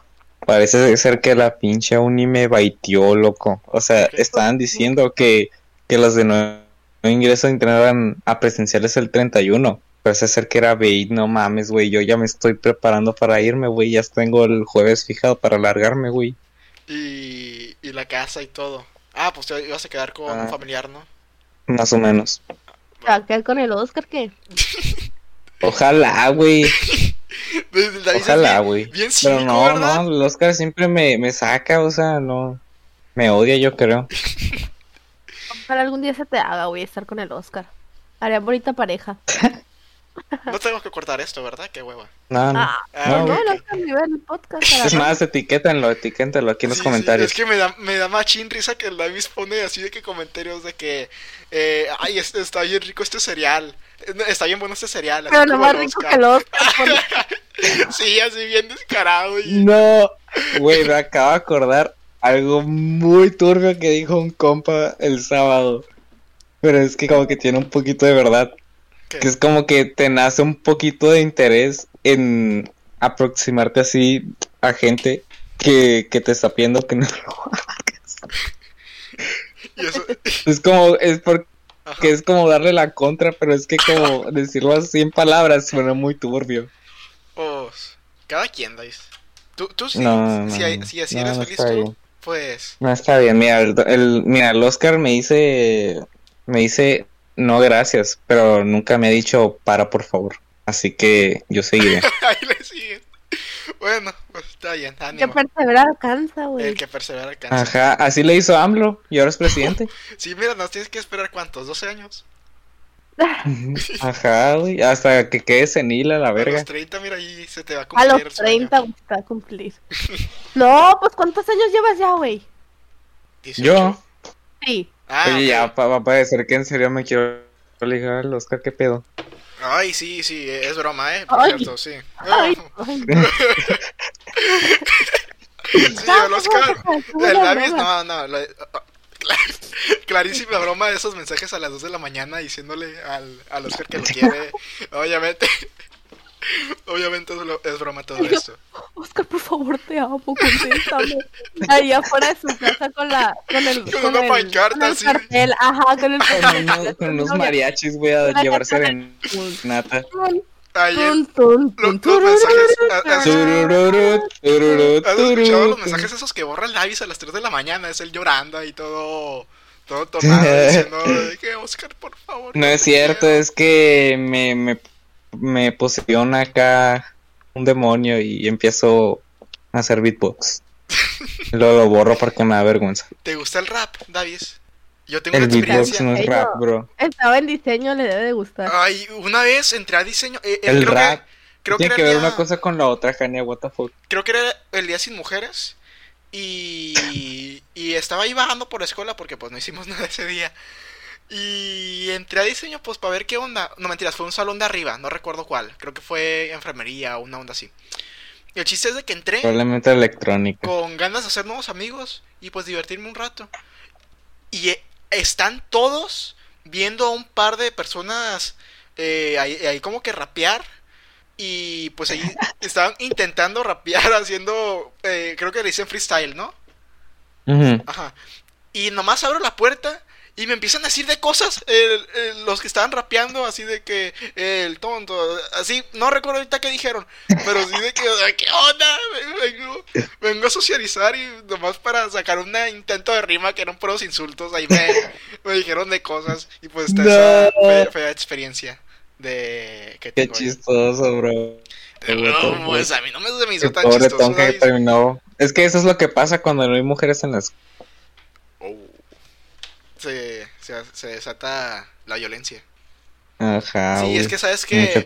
parece ser que la pinche uni me baitió, loco. O sea, estaban diciendo que, que los de nuevo ingreso entraran a presenciales el 31. Parece ser que era bait, no mames, güey. Yo ya me estoy preparando para irme, güey. Ya tengo el jueves fijado para largarme, güey. Y, y la casa y todo. Ah, pues te ibas a quedar con Ah. un familiar, ¿no? Más o menos. ¿te va a quedar con el Oscar qué? Ojalá, güey. Ojalá, güey. Bien Pero no, ¿verdad? no, el Oscar siempre me, me saca, o sea, no. Me odia, yo creo. Ojalá algún día se te haga, güey, estar con el Oscar. Haría bonita pareja. No tengo que cortar esto, ¿verdad? Qué hueva. No, no. Ah, Ah, No, no, el. Oscar ni ve el podcast. Es más, etiquétenlo, etiquétenlo aquí en los Sí, sí, comentarios. es que me da, me da machín risa que el Davis pone así de que comentarios de que, eh, ay, es- está bien rico este cereal. Eh, no, Está bien bueno este cereal. Pero no como más rico que el Oscar. por- Sí, así bien descarado. Y... No, güey, me acabo de acordar algo muy turbio que dijo un compa el sábado. Pero es que como que tiene un poquito de verdad. ¿Qué? Que es como que te nace un poquito de interés en aproximarte así a gente que, que te está pidiendo que no lo eso, Es como, es porque ajá. es como darle la contra, pero es que como decirlo así en palabras suena muy turbio. Pues, cada quien, Davis. Tú, tú sí, No, no, si, no. si así eres feliz tú. Pues... No está bien, mira, el, el- mira, el Oscar me dice, me dice, no gracias, pero nunca me ha dicho para por favor. Así que yo seguiré. Ahí le siguen. Bueno, pues está bien, Que ánimo. perseverar alcanza, güey. El que persevera alcanza. Ajá, así le hizo AMLO y ahora es presidente. Sí, mira, nos tienes que esperar cuántos, 12 años. Ajá, güey, hasta que quede senil a la A verga. los 30, mira, ahí se te va a A cumplir los el sueño. 30 güey, se te va a cumplir. No, pues ¿cuántos años llevas ya, güey? 18. Yo, Sí. Ah, oye, ok. ya pa- va a parecer que en serio me quiero ligar al Oscar, ¿qué pedo? Ay, sí, sí, es broma, ¿eh? Por Ay. cierto, sí. Ay, ay. sí, el Oscar. no, no, no, El Davis, no. no, clarísima broma de esos mensajes a las 2 de la mañana diciéndole al, al Oscar que lo quiere. Obviamente. Obviamente es, lo- es broma todo esto. Oscar, por favor, te amo, contéstame. Ahí afuera de su casa con la con el Con con una el, pancarta con el así. cartel, ajá, con el Con unos, con unos mariachis voy a llevarse nata. Los mensajes. a- a- Tururú, tururú, ¿Has escuchado los mensajes esos que borra el Davis a las 3 de la mañana? Es él llorando ahí todo. Todo tomado diciendo que Oscar, por favor. No es cierto, quiero". es que me, me, me posiciona acá un demonio y empiezo a hacer beatbox. Luego lo borro porque me da vergüenza. ¿Te gusta el rap, Davis? Yo tengo El una experiencia. no es rap, bro. Estaba en diseño, le debe de gustar. Ay, una vez entré a diseño. eh, eh, El creo rap. Que, creo, Tiene era que ver día, una cosa con la otra, Jania, what the fuck. creo que era el día sin mujeres. Y, y estaba ahí bajando por la escuela porque pues no hicimos nada ese día. Y entré a diseño pues para ver qué onda. No mentiras, fue un salón de arriba, no recuerdo cuál. Creo que fue enfermería o una onda así. Y el chiste es de que entré Probablemente electrónica. con ganas de hacer nuevos amigos y pues divertirme un rato. Y eh, están todos viendo a un par de personas eh, ahí, ahí como que rapear. Y pues ahí estaban intentando rapear haciendo, eh, creo que le dicen freestyle, ¿no? Ujú. Ajá. Y nomás abro la puerta y me empiezan a decir de cosas el- el- los que estaban rapeando, así de que el tonto, así, no recuerdo ahorita qué dijeron, pero sí de que, ¿qué onda? Vengo, vengo a socializar y nomás para sacar un intento de rima que eran puros insultos, ahí me, me dijeron de cosas y pues está esa No. fe- fea experiencia de que Qué tengo ahí. chistoso, bro. No, pues a mí no me me hizo Qué tan chistoso. Que terminó. Es que eso es lo que pasa cuando no hay mujeres en las. Se, se, se desata la violencia. Ajá. Sí, es que sabes que...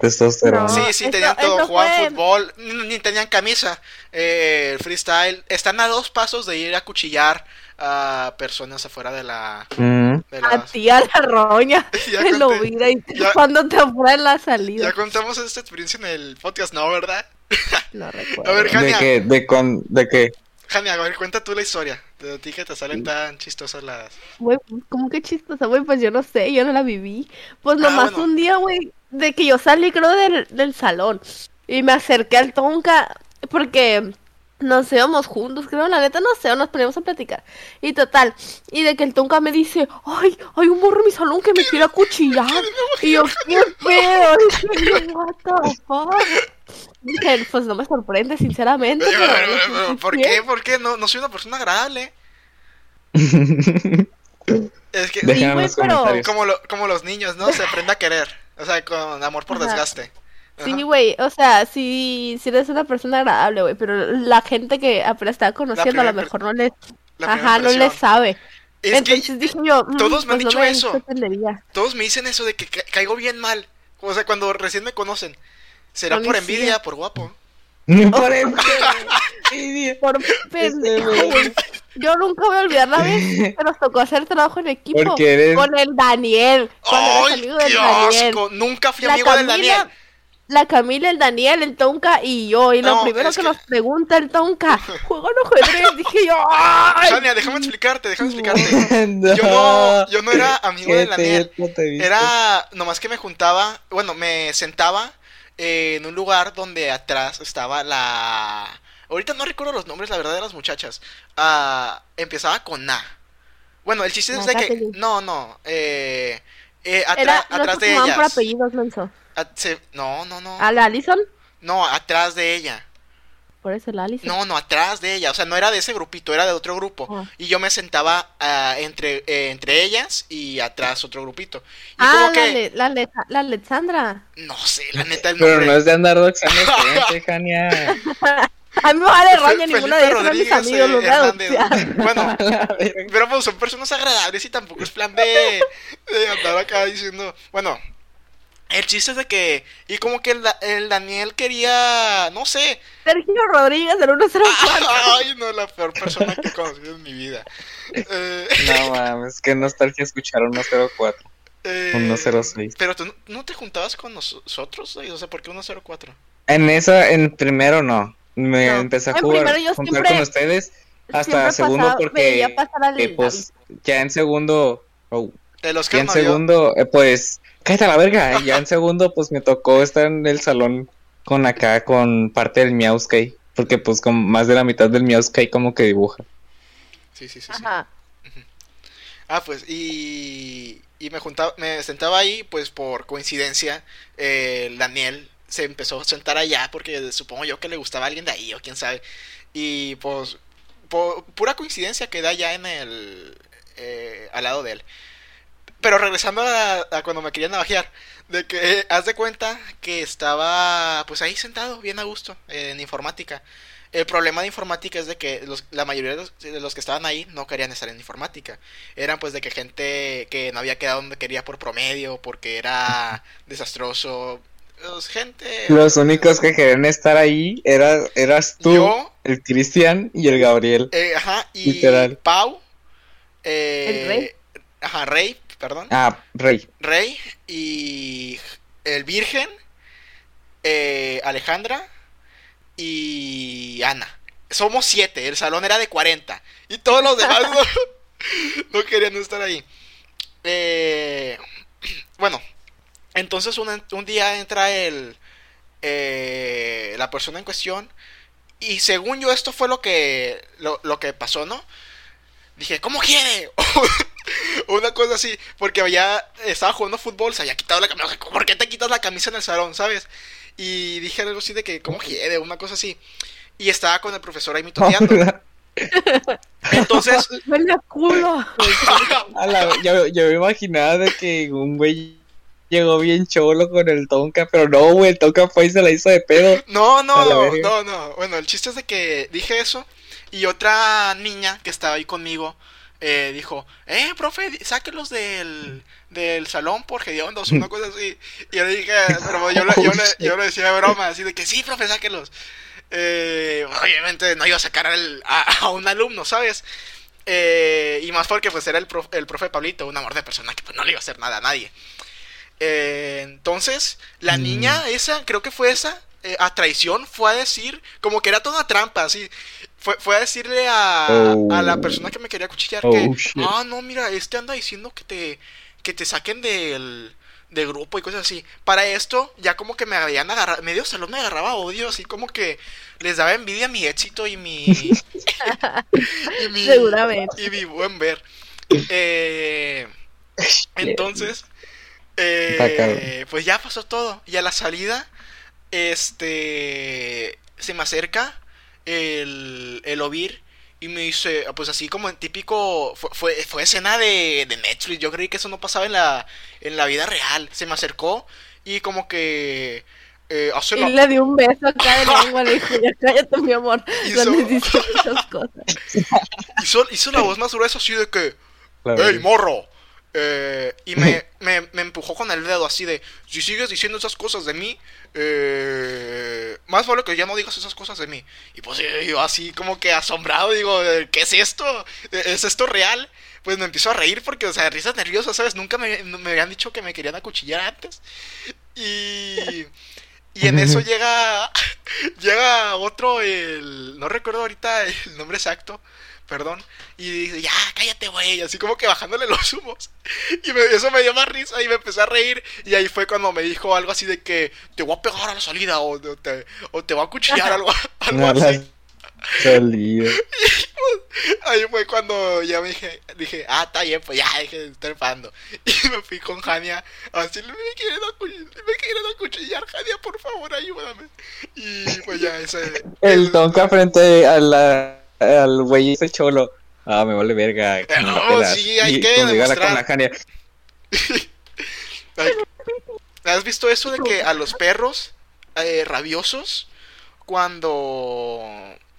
No. Sí, sí, tenían todo, jugaban fue- fútbol, ni, ni tenían camisa. Eh, el freestyle. Están a dos pasos de ir a cuchillar a personas afuera de la... Mm. De A la... ti, a la roña. Ya lo mira y ya- cuando te en la salida. Ya contamos esta experiencia en el podcast, ¿no? ¿Verdad? No recuerdo. A ver, ¿De Jania, qué? ¿De, con... ¿De qué? Jania, a ver, cuenta tú la historia. De ti que te salen tan chistosas las... Güey, ¿cómo que chistosa, güey? Pues yo no sé, yo no la viví. Pues Ah, nomás bueno. un día, güey, de que yo salí, creo, del, del salón. Y me acerqué al Tonka, porque nos íbamos juntos, creo, la neta, no sé, o nos poníamos a platicar. Y total, y de que el Tonka me dice, ay, hay un morro en mi salón que me quiere acuchillar. Y yo, qué pedo, what the fuck. Dije, pues no me sorprende, sinceramente. Pero, pero pero, no sé pero, si ¿Por sí. qué? ¿Por qué? No, no soy una persona agradable. Es que... Los pero-. Como, lo- como los niños, ¿no? Se aprende a querer. O sea, con amor por Ajá. desgaste. Sí, güey, o sea, sí, sí eres una persona agradable, güey, pero la gente que apenas estaba conociendo a lo mejor no les, ajá, no les sabe. Es Entonces que dije yo, mm, todos me han pues no dicho eso. todos me dicen eso de que ca- caigo bien mal. O sea, cuando recién me conocen. ¿Será por envidia, por guapo? Por eso. Idiota. Por pendejo. Yo nunca voy a olvidar la vez que nos tocó hacer trabajo en equipo eres- con el Daniel, cuando eres ¡Ay, amigo del qué Daniel. asco! Nunca fui La amigo del Daniel. la Camila, el Daniel, el Tonka y yo. Y lo No, primero es que, que- nos pregunta el Tonka, ¿juegan ajedrez? Dije yo, ¡ay! Déjame explicarte, déjame explicarte. Yo no, yo no era amigo del Daniel. Era nomás que me juntaba, bueno, me sentaba eh, en un lugar donde atrás estaba la... Ahorita no recuerdo los nombres, la verdad, de las muchachas. Ah, empezaba con A. Bueno, el chiste es de que... No, no. Eh, eh, atra- Era, no atrás de por ellas. apellidos, Menso. Se- No, no, no. ¿A la Allison? No, atrás de ella. Por eso la Allison. No, no, atrás de ella. O sea, no era de ese grupito, era de otro grupo. Ah. Y yo me sentaba ah, entre, eh, entre ellas y atrás otro grupito. Y Ah, como la, que... Ale- la, Ale- la Alexandra. No sé, la neta el Pero nombre. no es de andar doxando gente, Jania. A mí me vale roña, ninguno de ellos son mis amigos, eh, los adoptar. Bueno, pero pues son personas agradables y tampoco es plan de, de andar acá diciendo. Bueno, el chiste es de que. Y como que el, el Daniel quería. No sé. Sergio Rodríguez del 104. Ay, no, la peor persona que he conocido en mi vida. Eh, No mames, qué nostalgia escuchar un 104. eh, Un 106. Pero tú no- te juntabas con nosotros, o sea, ¿por qué 104? En esa, en primero no. Me No. empecé a En jugar, primero yo juntar siempre- con ustedes hasta Siempre segundo pasaba- porque al eh, pues ya en segundo, oh, De los ya que en no segundo, eh, pues cállate a la verga. Ya en segundo, pues me tocó estar en el salón con acá con parte del Miauskay, porque pues con más de la mitad del Miauskay como que dibuja. Sí, sí, sí. sí. Ajá. Ah, pues, y, y me juntaba, me sentaba ahí, pues por coincidencia, eh, el Daniel se empezó a sentar allá, porque supongo yo que le gustaba a alguien de ahí, o quién sabe. Y pues, por pura coincidencia quedé allá en el, eh, al lado de él. Pero regresando a, a cuando me querían navajear, de que eh, haz de cuenta que estaba pues ahí sentado, bien a gusto, eh, en informática. El problema de informática es de que los- la mayoría de los, de los que estaban ahí no querían estar en informática. Eran pues de que gente que no había quedado donde quería por promedio, porque era desastroso. Pues, gente... Los únicos que querían estar ahí era, eras tú, Yo, el Cristian y el Gabriel. eh, ajá, y Literal. Pau. eh, ¿El Rey? Ajá, Rey, perdón. Ah, Rey. Rey y el Virgen, eh, Alejandra y Ana. Somos siete, el salón era de 40 y todos los demás no, no querían estar ahí. Eh, bueno, entonces un, un día entra el, eh, la persona en cuestión y según yo esto fue lo que, lo, lo que pasó, ¿no? Dije, ¿cómo quiere? Una cosa así, porque ya estaba jugando fútbol, se había quitado la camisa. ¿Por qué te quitas la camisa en el salón, sabes? Y dije algo así de que, ¿cómo quiere? Una cosa así. Y estaba con el profesor ahí mitoteando. Entonces, Huele a culo. Yo, yo me imaginaba de que un güey llegó bien cholo con el Tonka, pero no, güey, el Tonka fue y se la hizo de pedo. No, no, no, no. Bueno, el chiste es de que dije eso y otra niña que estaba ahí conmigo eh, dijo, eh, profe, sáquelos del, del salón por hediondos, una cosa así. Y yo le dije, pero yo, le- yo, le- yo le decía de broma, así de que sí, profe, sáquelos. Eh, obviamente no iba a sacar al- a, a un alumno, ¿sabes? Eh, y más porque pues era el, prof- el profe Pablito, un amor de persona que pues no le iba a hacer nada a nadie. Eh, entonces, la Mm. niña esa, creo que fue esa, eh, a traición, fue a decir, como que era toda trampa, así. Fue, fue a decirle a, Oh. a la persona que me quería cuchillar Oh, que, shit. ah, no, mira, este anda diciendo que te, que te saquen del, del grupo y cosas así. Para esto, ya como que me habían agarrado, medio salón me agarraba odio, así como que les daba envidia mi éxito y mi... y mi Seguramente. y mi buen ver. Eh, entonces, eh, pues ya pasó todo. Y a la salida, este, se me acerca el, el Ovir y me dice, pues así como en típico, fue, fue, fue escena de, de Netflix. Yo creí que eso no pasaba en la, en la vida real. Se me acercó y como que... Eh, hace la- Y le dio un beso acá de lengua, le dijo, ya cállate, mi amor. Hizo- No necesito muchas cosas. hizo, hizo la voz más gruesa así de que... La ¡Ey, morro! Eh, y me, me, me empujó con el dedo así de, si sigues diciendo esas cosas de mí, eh, más vale que ya no digas esas cosas de mí. Y pues yo así como que asombrado digo, eh, ¿qué es esto? Eh, ¿Es esto real? Pues me empiezo a reír porque, o sea, risas nerviosas, ¿sabes? Nunca me, me habían dicho que me querían acuchillar antes. Y... Y en eso llega llega otro, el no recuerdo ahorita el nombre exacto, perdón, y dice, ya, cállate, güey, así como que bajándole los humos. Y me- eso me dio más risa y me empecé a reír. Y ahí fue cuando me dijo algo así de que te voy a pegar a la salida o, o te, o te voy a cuchillar, algo, algo así. Ahí fue cuando ya me dije, dije, ah, está bien, pues ya, dije de estar enfadando. Y me fui con Jania a decirle, me quieren, acu- me quieren acuchillar, Jania, por favor, ayúdame. Y pues ya, ese... El Tonka frente a la, al güey ese cholo. Ah, me vale verga. No, la sí, hay Y que demostrar. con la ¿Has visto eso de que a los perros eh, rabiosos, cuando,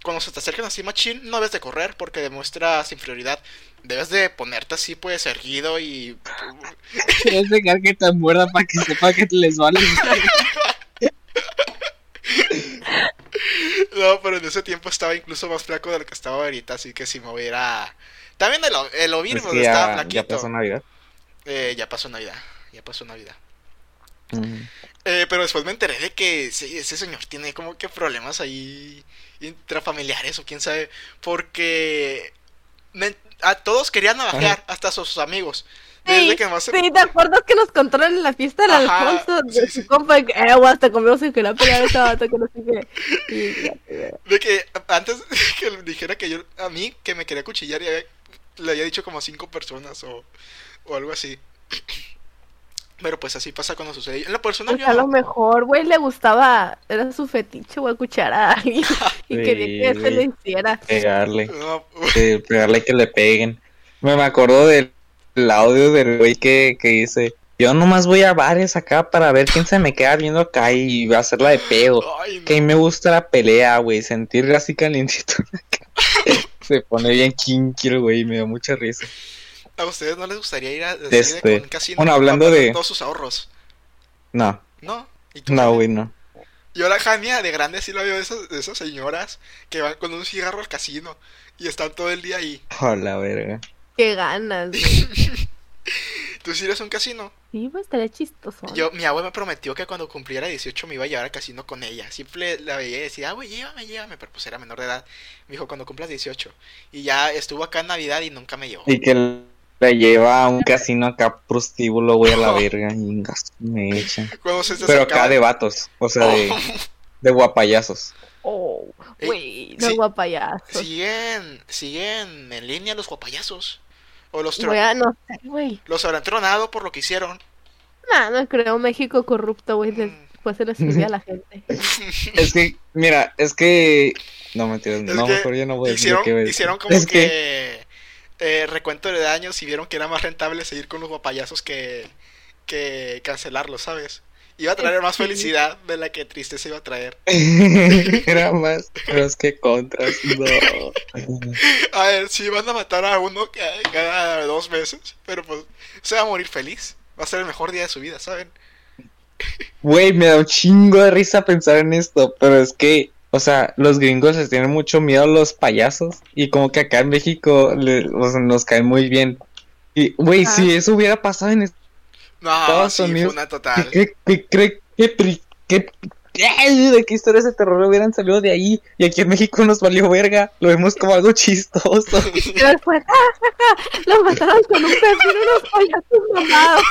cuando se te acercan así machín, no debes de correr porque demuestras inferioridad? Debes de ponerte así, pues, erguido y... Quieres dejar que te muerda para que sepa que les vale. No, pero en ese tiempo estaba incluso más flaco de lo que estaba ahorita, así que si me hubiera... También el, el pues, estaba flaquito. ya pasó Navidad. Eh, ya pasó Navidad, ya pasó Navidad. Mm. Eh, pero después me enteré de que ese, ese señor tiene como que problemas ahí intrafamiliares o quién sabe, porque me- a todos querían navajear, hasta sus amigos. Sí, que más se- sí, ¿te acuerdas que nos contaron en la fiesta del Alfonso? De sí, su compa, que, eh, hasta conmigo se quería pelear ese vato, que no sé qué. Y de que antes de que le dijera que yo, a mí, que me quería cuchillar, había- le había dicho como a cinco personas o, o algo así. Pero pues así pasa cuando sucede. En Pues yo a lo mejor, güey, le gustaba, era su fetiche, güey, escuchar a alguien y Sí, quería que se le hiciera. Pegarle. No, Sí, pegarle que le peguen. Me, me acuerdo del el audio del güey que, que dice: Yo nomás voy a bares acá para ver quién se me queda viendo acá y va a hacerla de pedo. ay, no. Que a mí me gusta la pelea, güey. Sentir así calientito. se pone bien kinky el güey. Me da mucha risa. ¿A ustedes no les gustaría ir a Este, con casino bueno, hablando de- todos sus ahorros? No, ¿No? ¿Y tú, no, güey, no. Yo la Jania de grande sí la veo de esas, de esas señoras que van con un cigarro al casino y están todo el día ahí. Oh, la verga. Qué ganas, güey. ¿Tú sí eres un casino? Sí, pues estaría chistoso. Yo, mi abuela me prometió que cuando cumpliera 18 me iba a llevar al casino con ella. Siempre la veía y decía, ah, güey, llévame, llévame, pero pues era menor de edad. Me dijo, cuando cumplas 18. Y ya estuvo acá en Navidad y nunca me llevó. Y que La lleva a un casino acá prostíbulo, güey, a la verga. Y me se te Pero acá de vatos, o sea, de, Oh, de guapayazos. Oh, Eh, güey, no sí. guapayazos. siguen, siguen en línea los guapayazos. O los, tro- Voy a, no sé, güey. los habrán tronado por lo que hicieron. Nah, no creo, México corrupto, güey. Mm. Después se le subía a la gente. Es que, mira, es que. No, mentira, Es no, que mejor yo no voy a decir hicieron, lo que voy a decir. hicieron como Es que, eh, recuento de daños y vieron que era más rentable seguir con los guapayazos que, que cancelarlos, ¿sabes? Iba a traer más felicidad de la que tristeza iba a traer. Era más pros que contras. No. A ver, si van a matar a uno ca- cada dos meses, pero pues se va a morir feliz. Va a ser el mejor día de su vida, ¿saben? Güey, me da un chingo de risa pensar en esto, pero es que, o sea, los gringos les tienen mucho miedo a los payasos y como que acá en México le- o sea, nos caen muy bien. Y, güey, Ah. si eso hubiera pasado en No, Estados sí, fue una total. ¿Qué, qué, qué, qué, pri- qué- de qué historias de terror hubieran salido de ahí? Y aquí en México nos valió verga. Lo vemos como algo chistoso. Y después, ¡ah, ja, ja! Los mataron con un pepino unos payasos mamados.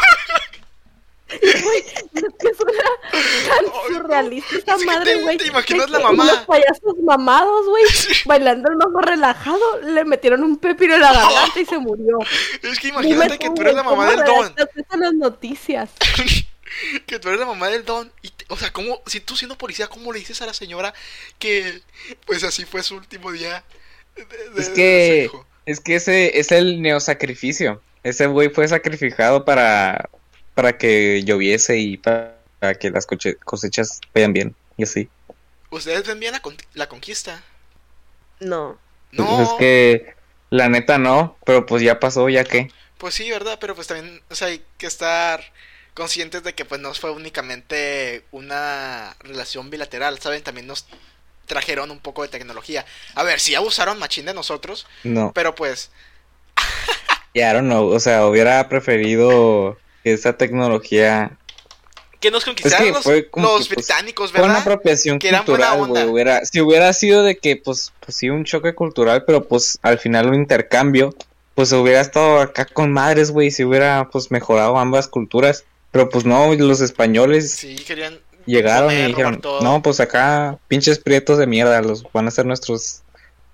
Güey, es que suena tan Ay, surrealista esta madre, te- güey. te imaginas la que mamá. Unos payasos mamados, güey, bailando el mambo relajado, le metieron un pepino en la garganta y se murió. Es que Dime imagínate que tú eres la mamá ¿cómo del don. las noticias. Que tú eres la mamá del don. Y te- o sea, ¿cómo, si tú siendo policía, ¿cómo le dices a la señora que pues así fue su último día? de- de- Es que-? Es que ese es el neosacrificio. Ese güey fue sacrificado para, para que lloviese y para, para que las cosechas vayan bien. Y así. ¿Ustedes ven bien la, con- la conquista? No. No, Pues es que la neta no, pero pues ya pasó, ya que. pues sí, ¿verdad? Pero pues también, o sea, hay que estar conscientes de que pues no fue únicamente una relación bilateral, ¿saben? También nos trajeron un poco de tecnología. A ver, sí abusaron machín de nosotros, No, pero pues ya don't know. O sea, hubiera preferido esa tecnología que nos conquistaron los, que, pues, británicos, Fue una ¿verdad? apropiación Que cultural, güey. Hubiera, si hubiera sido de que, pues, pues sí, un choque cultural, pero pues al final un intercambio, pues hubiera estado acá con madres, güey, si hubiera pues mejorado ambas culturas. Pero pues no, los españoles Sí, querían llegaron comer, y dijeron, no, pues acá pinches prietos de mierda, los van a ser nuestros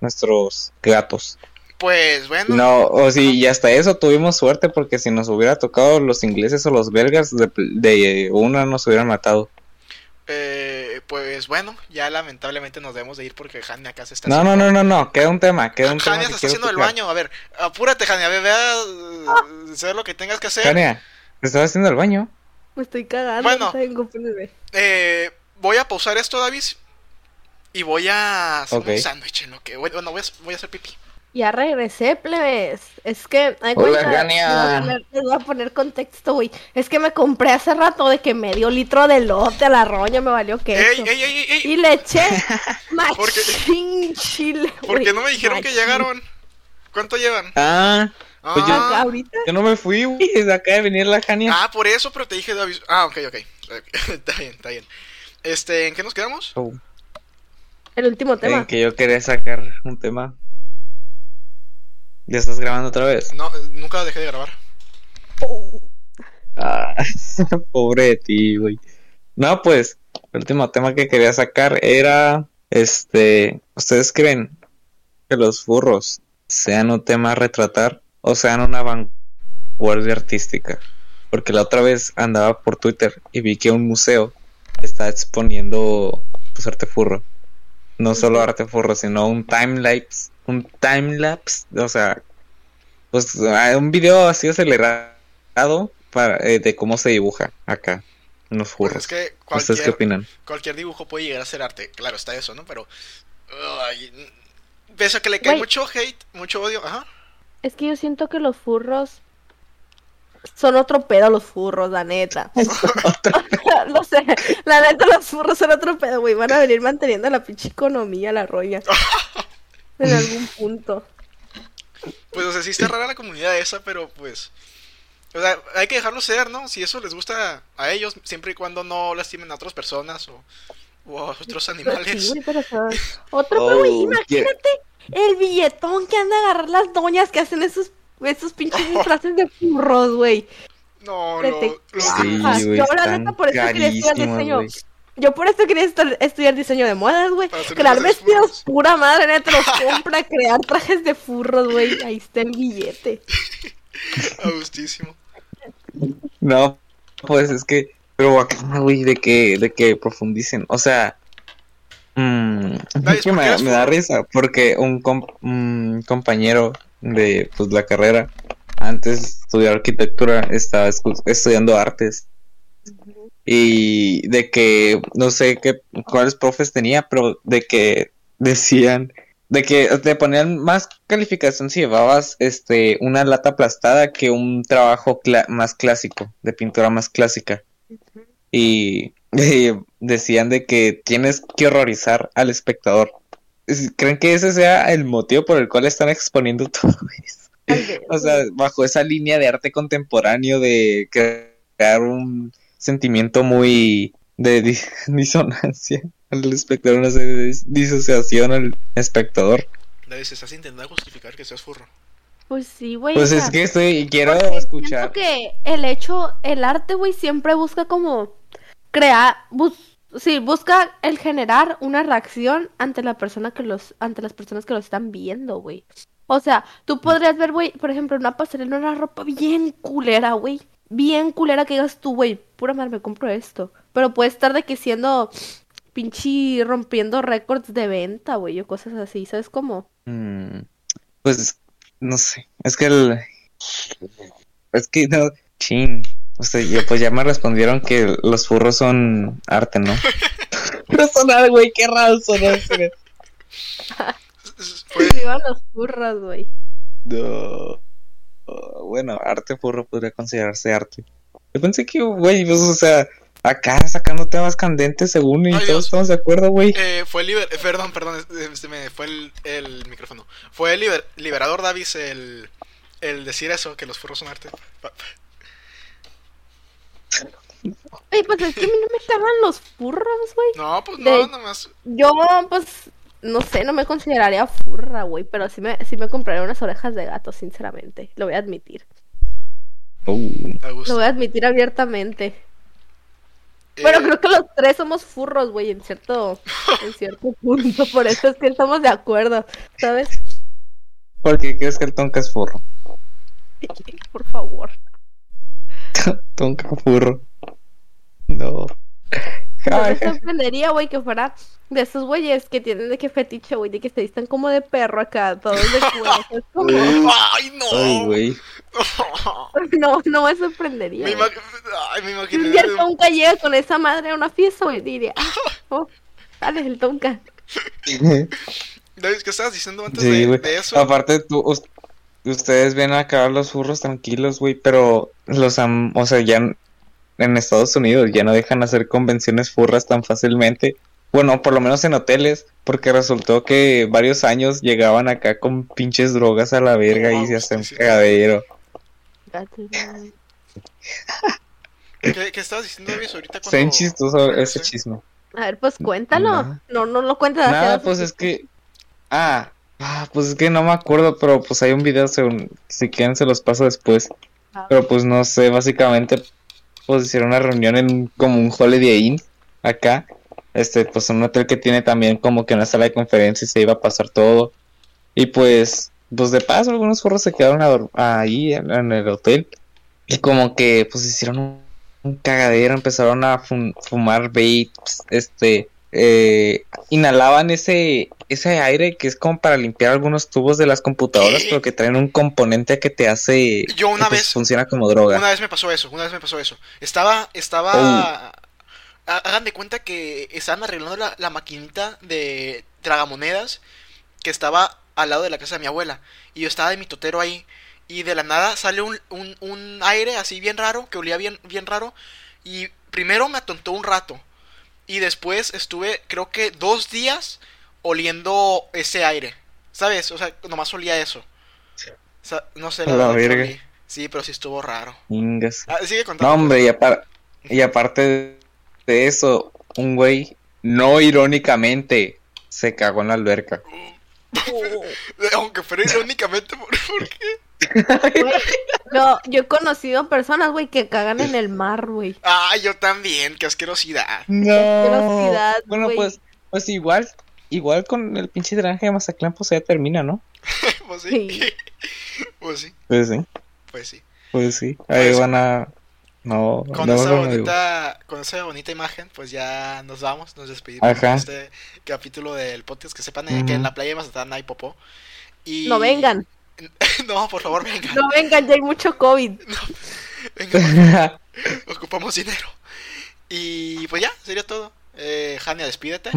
nuestros gatos. Pues bueno, No, o sí, y hasta eso tuvimos suerte porque si nos hubiera tocado los ingleses o los belgas, de, de una nos hubieran matado. eh, pues bueno, ya lamentablemente nos debemos de ir porque Jania acá se está No, no, no, no, no, queda un tema, queda un tema Jania que se está haciendo el baño. A ver, apúrate, Jania, ve, ve a eh, hacer lo que tengas que hacer. Jania, ¿te estás haciendo el baño? Me estoy cagando. Bueno. Eh, voy a pausar esto, Davis. Y voy a hacer un sándwich en lo que. Bueno, voy a, voy a hacer pipí. Ya regresé, plebes. Es que. ay, Hola, cuenta, Gania. Les voy a poner- les voy a poner contexto, güey. Es que me compré hace rato de que medio litro de lote a la roña me valió queso. ¡Ey, ey, ey, ey! Y le eché machín chile, ¿Por qué güey. no me dijeron que llegaron? ¿Cuánto llevan? Ah, Pues yo- Ah, Ahorita. yo no me fui, güey, desde acá de venir la Jania. ah, por eso, pero te dije Davis. Ah, ok, ok. está bien, está bien. Este, ¿en qué nos quedamos? Oh, El último tema. en que yo quería sacar un tema. ¿Ya estás grabando otra vez? No, nunca dejé de grabar. Ah, pobre de ti, güey. No, pues, el último tema que quería sacar era, este, ¿ustedes creen que los furros sean un tema a retratar o sean una vanguardia artística? Porque la otra vez andaba por Twitter y vi que un museo está exponiendo, pues, arte furro. No solo arte furro, sino un timelapse, un timelapse, o sea, pues, ah, un video así acelerado para, eh, de cómo se dibuja acá en los Pues furros. es que ¿Ustedes qué opinan? cualquier dibujo puede llegar a ser arte. Claro, está eso, ¿no? Pero. ay, pese a que le cae mucho hate, mucho odio. Ajá. Es que yo siento que los furros son otro pedo los furros, la neta. no sé, la neta los furros son otro pedo, güey. Van a venir manteniendo la pinche economía, la roña. en algún punto. Pues, o sea, sí está rara la comunidad esa, pero pues. O sea, hay que dejarlo ser, ¿no? Si eso les gusta a ellos, siempre y cuando no lastimen a otras personas o, o a otros sí, animales. pero, otro, Oh, yeah. imagínate el billetón que han de agarrar las doñas que hacen esos Esos pinches disfraces de furros, güey. No, lo, lo- Sí, güey, yo la neta por eso quería carísimos, diseño. güey. Yo por eso quería estar- estudiar diseño de modas, güey. Crear vestidos, furros. pura madre, neta, los compra, crear trajes de furros, güey. Ahí está el billete. a gustísimo. No, pues es que, pero acá, güey, de que, de que profundicen, o sea, mm, Dale, es que ¿por qué me, da risa, porque un, un compañero de, pues, la carrera, antes de estudiar arquitectura, estaba estudiando artes, y de que, no sé qué, cuáles profes tenía, pero de que decían, de que te ponían más calificación si llevabas este una lata aplastada que un trabajo más clásico, de pintura más clásica. Y, y decían de que tienes que horrorizar al espectador. Es- ¿Creen que ese sea el motivo por el cual están exponiendo todo eso? O sea, bajo esa línea de arte contemporáneo de crear un sentimiento muy de dis- disonancia al espectador, una serie de dis- disociación al espectador. David, estás intentando justificar que seas furro. Pues sí, güey. Pues es que estoy, quiero porque escuchar. Siento que el hecho, el arte, güey, siempre busca como crear, bus sí, busca el generar una reacción ante la persona que los, ante las personas que lo están viendo, güey. O sea, tú podrías ver, güey, por ejemplo, una pasarela, una ropa bien culera, güey. Bien culera que digas tú, güey, pura madre, me compro esto. Pero puede estar de que siendo pinche rompiendo récords de venta, güey, o cosas así, ¿sabes cómo? Mm, pues no sé, es que el es que no, chin, o sea, yo, pues ya me respondieron que los furros son arte, ¿no? no sonar, güey, qué raro sonar. Es- es- Fue, Vivan los furros, güey. No. Bueno, arte furro podría considerarse arte. Yo pensé que, güey, pues, o sea, acá sacando temas candentes según y Ay, todos Dios. estamos de acuerdo, güey. eh, fue liber... eh, Perdón, perdón, se me fue el, el micrófono. Fue el liber- liberador Davis el, el decir eso, que los furros son arte. Oye, pues es que a mí no me cagan los furros, güey. No, pues De- no, nomás. Yo, pues, no sé, no me consideraría furra, güey, pero sí me, sí me compraría unas orejas de gato, sinceramente. Lo voy a admitir. A Lo voy a admitir abiertamente. Eh, Pero creo que los tres somos furros, güey, en cierto, en cierto punto. Por eso es que estamos de acuerdo, ¿sabes? ¿Por qué crees que el tonka es furro? Por favor. Tonka furro. No. No me sorprendería, güey, que fuera de esos güeyes que tienen de que fetiche, güey, de que se vistan como de perro acá, todos de cuero. Es como... ¡Ay, no! Ay, güey. No, no me sorprendería. me, imag- Ay, me Si imaginé. un día el Tonka llega con esa madre a una fiesta, güey, diría, ah, oh, dale el Tonka. David, ¿qué estabas diciendo antes Sí, de, eso? Aparte, tú, us- ustedes ven acá los furros tranquilos, güey, pero los han, o sea, ya en, Estados Unidos ya no dejan hacer convenciones furras tan fácilmente. Bueno, por lo menos en hoteles, porque resultó que varios años llegaban acá con pinches drogas a la verga y se hacían un Sí. cagadero. ¿Qué, qué estabas diciendo, David, ahorita cuando... bien chistoso ese chisme. A ver, pues cuéntalo. Nada. No, no lo cuentes Nada, pues es que. Ah, ah, pues es que no me acuerdo, pero pues hay un video, según- si quieren se los paso después. Ah. Pero pues no sé, básicamente pues hicieron una reunión en como un Holiday Inn acá. Este, pues un hotel que tiene también como que una sala de conferencias se iba a pasar todo. Y pues, pues de paso algunos forros se quedaron ahí en, el hotel. Y como que pues hicieron un, cagadero, empezaron a fum- fumar vapes, este, eh, inhalaban ese, ese aire que es como para limpiar algunos tubos de las computadoras, ¿Qué? pero que traen un componente que te hace, Yo una que, pues, vez- funciona como droga. Una vez me pasó eso, una vez me pasó eso. Estaba, Oh. estaba... ha- Hagan de cuenta que estaban arreglando la, la maquinita de tragamonedas que estaba al lado de la casa de mi abuela. Y yo estaba de mi totero ahí. Y de la nada sale un, un, un aire así bien raro, que olía bien, bien raro. Y primero me atontó un rato. Y después estuve, creo que dos días oliendo ese aire. ¿Sabes? O sea, nomás olía eso. O sea, no sé A la qué verga. olí. Sí, pero sí estuvo raro. Ingas. Ah, sigue contando. No, hombre, y, apar- y aparte de eso, un güey, no irónicamente, se cagó en la alberca. Aunque fuera irónicamente, ¿por, por qué? Güey, yo, yo he conocido personas, güey, que cagan en el mar, güey. Ah, yo también, qué asquerosidad. No. asquerosidad, Bueno, pues, pues igual, igual con el pinche drenaje de Mazatlán, pues ya termina, ¿no? pues sí. Sí. pues sí, Pues sí, pues sí. pues sí. Ahí Pues- van a. No, Con no, esa no, no, bonita, con esa bonita imagen, pues ya nos vamos, nos despedimos Ajá. de este capítulo del podcast. Que sepan eh, que en la playa de Mazatlán hay popó. Y... No vengan, no, por favor, vengan. no vengan, ya hay mucho COVID. Vengan, ocupamos dinero. Y pues ya, sería todo. Eh, Jania, despídete.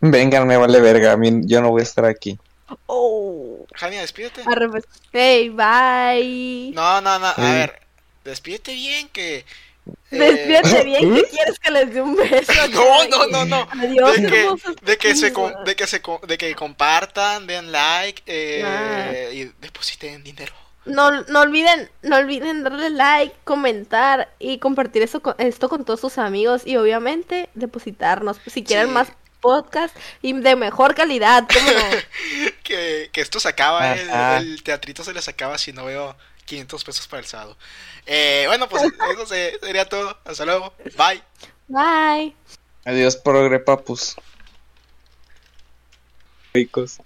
Vengan, me vale verga. A mí, yo no voy a estar aquí. Oh. Jania, despídete. Pues. Hey, bye. No, no, no, a Sí. ver, despídete bien que... eh, Despídete bien, ¿qué quieres que les dé un beso? No, no, no, no. Adiós, de que, de que se de que se de que compartan, den like eh, Ah. y depositen dinero. No, no olviden, no olviden darle like, comentar y compartir eso con- esto con todos sus amigos y obviamente depositarnos si quieren Sí. más podcast y de mejor calidad, ¿cómo no? Que, que esto se acaba, el, el teatrito se les acaba si no veo 500 pesos para el sábado. Eh, bueno, pues eso se- sería todo. Hasta luego. Bye. Bye. Adiós, progre papus. Ricos.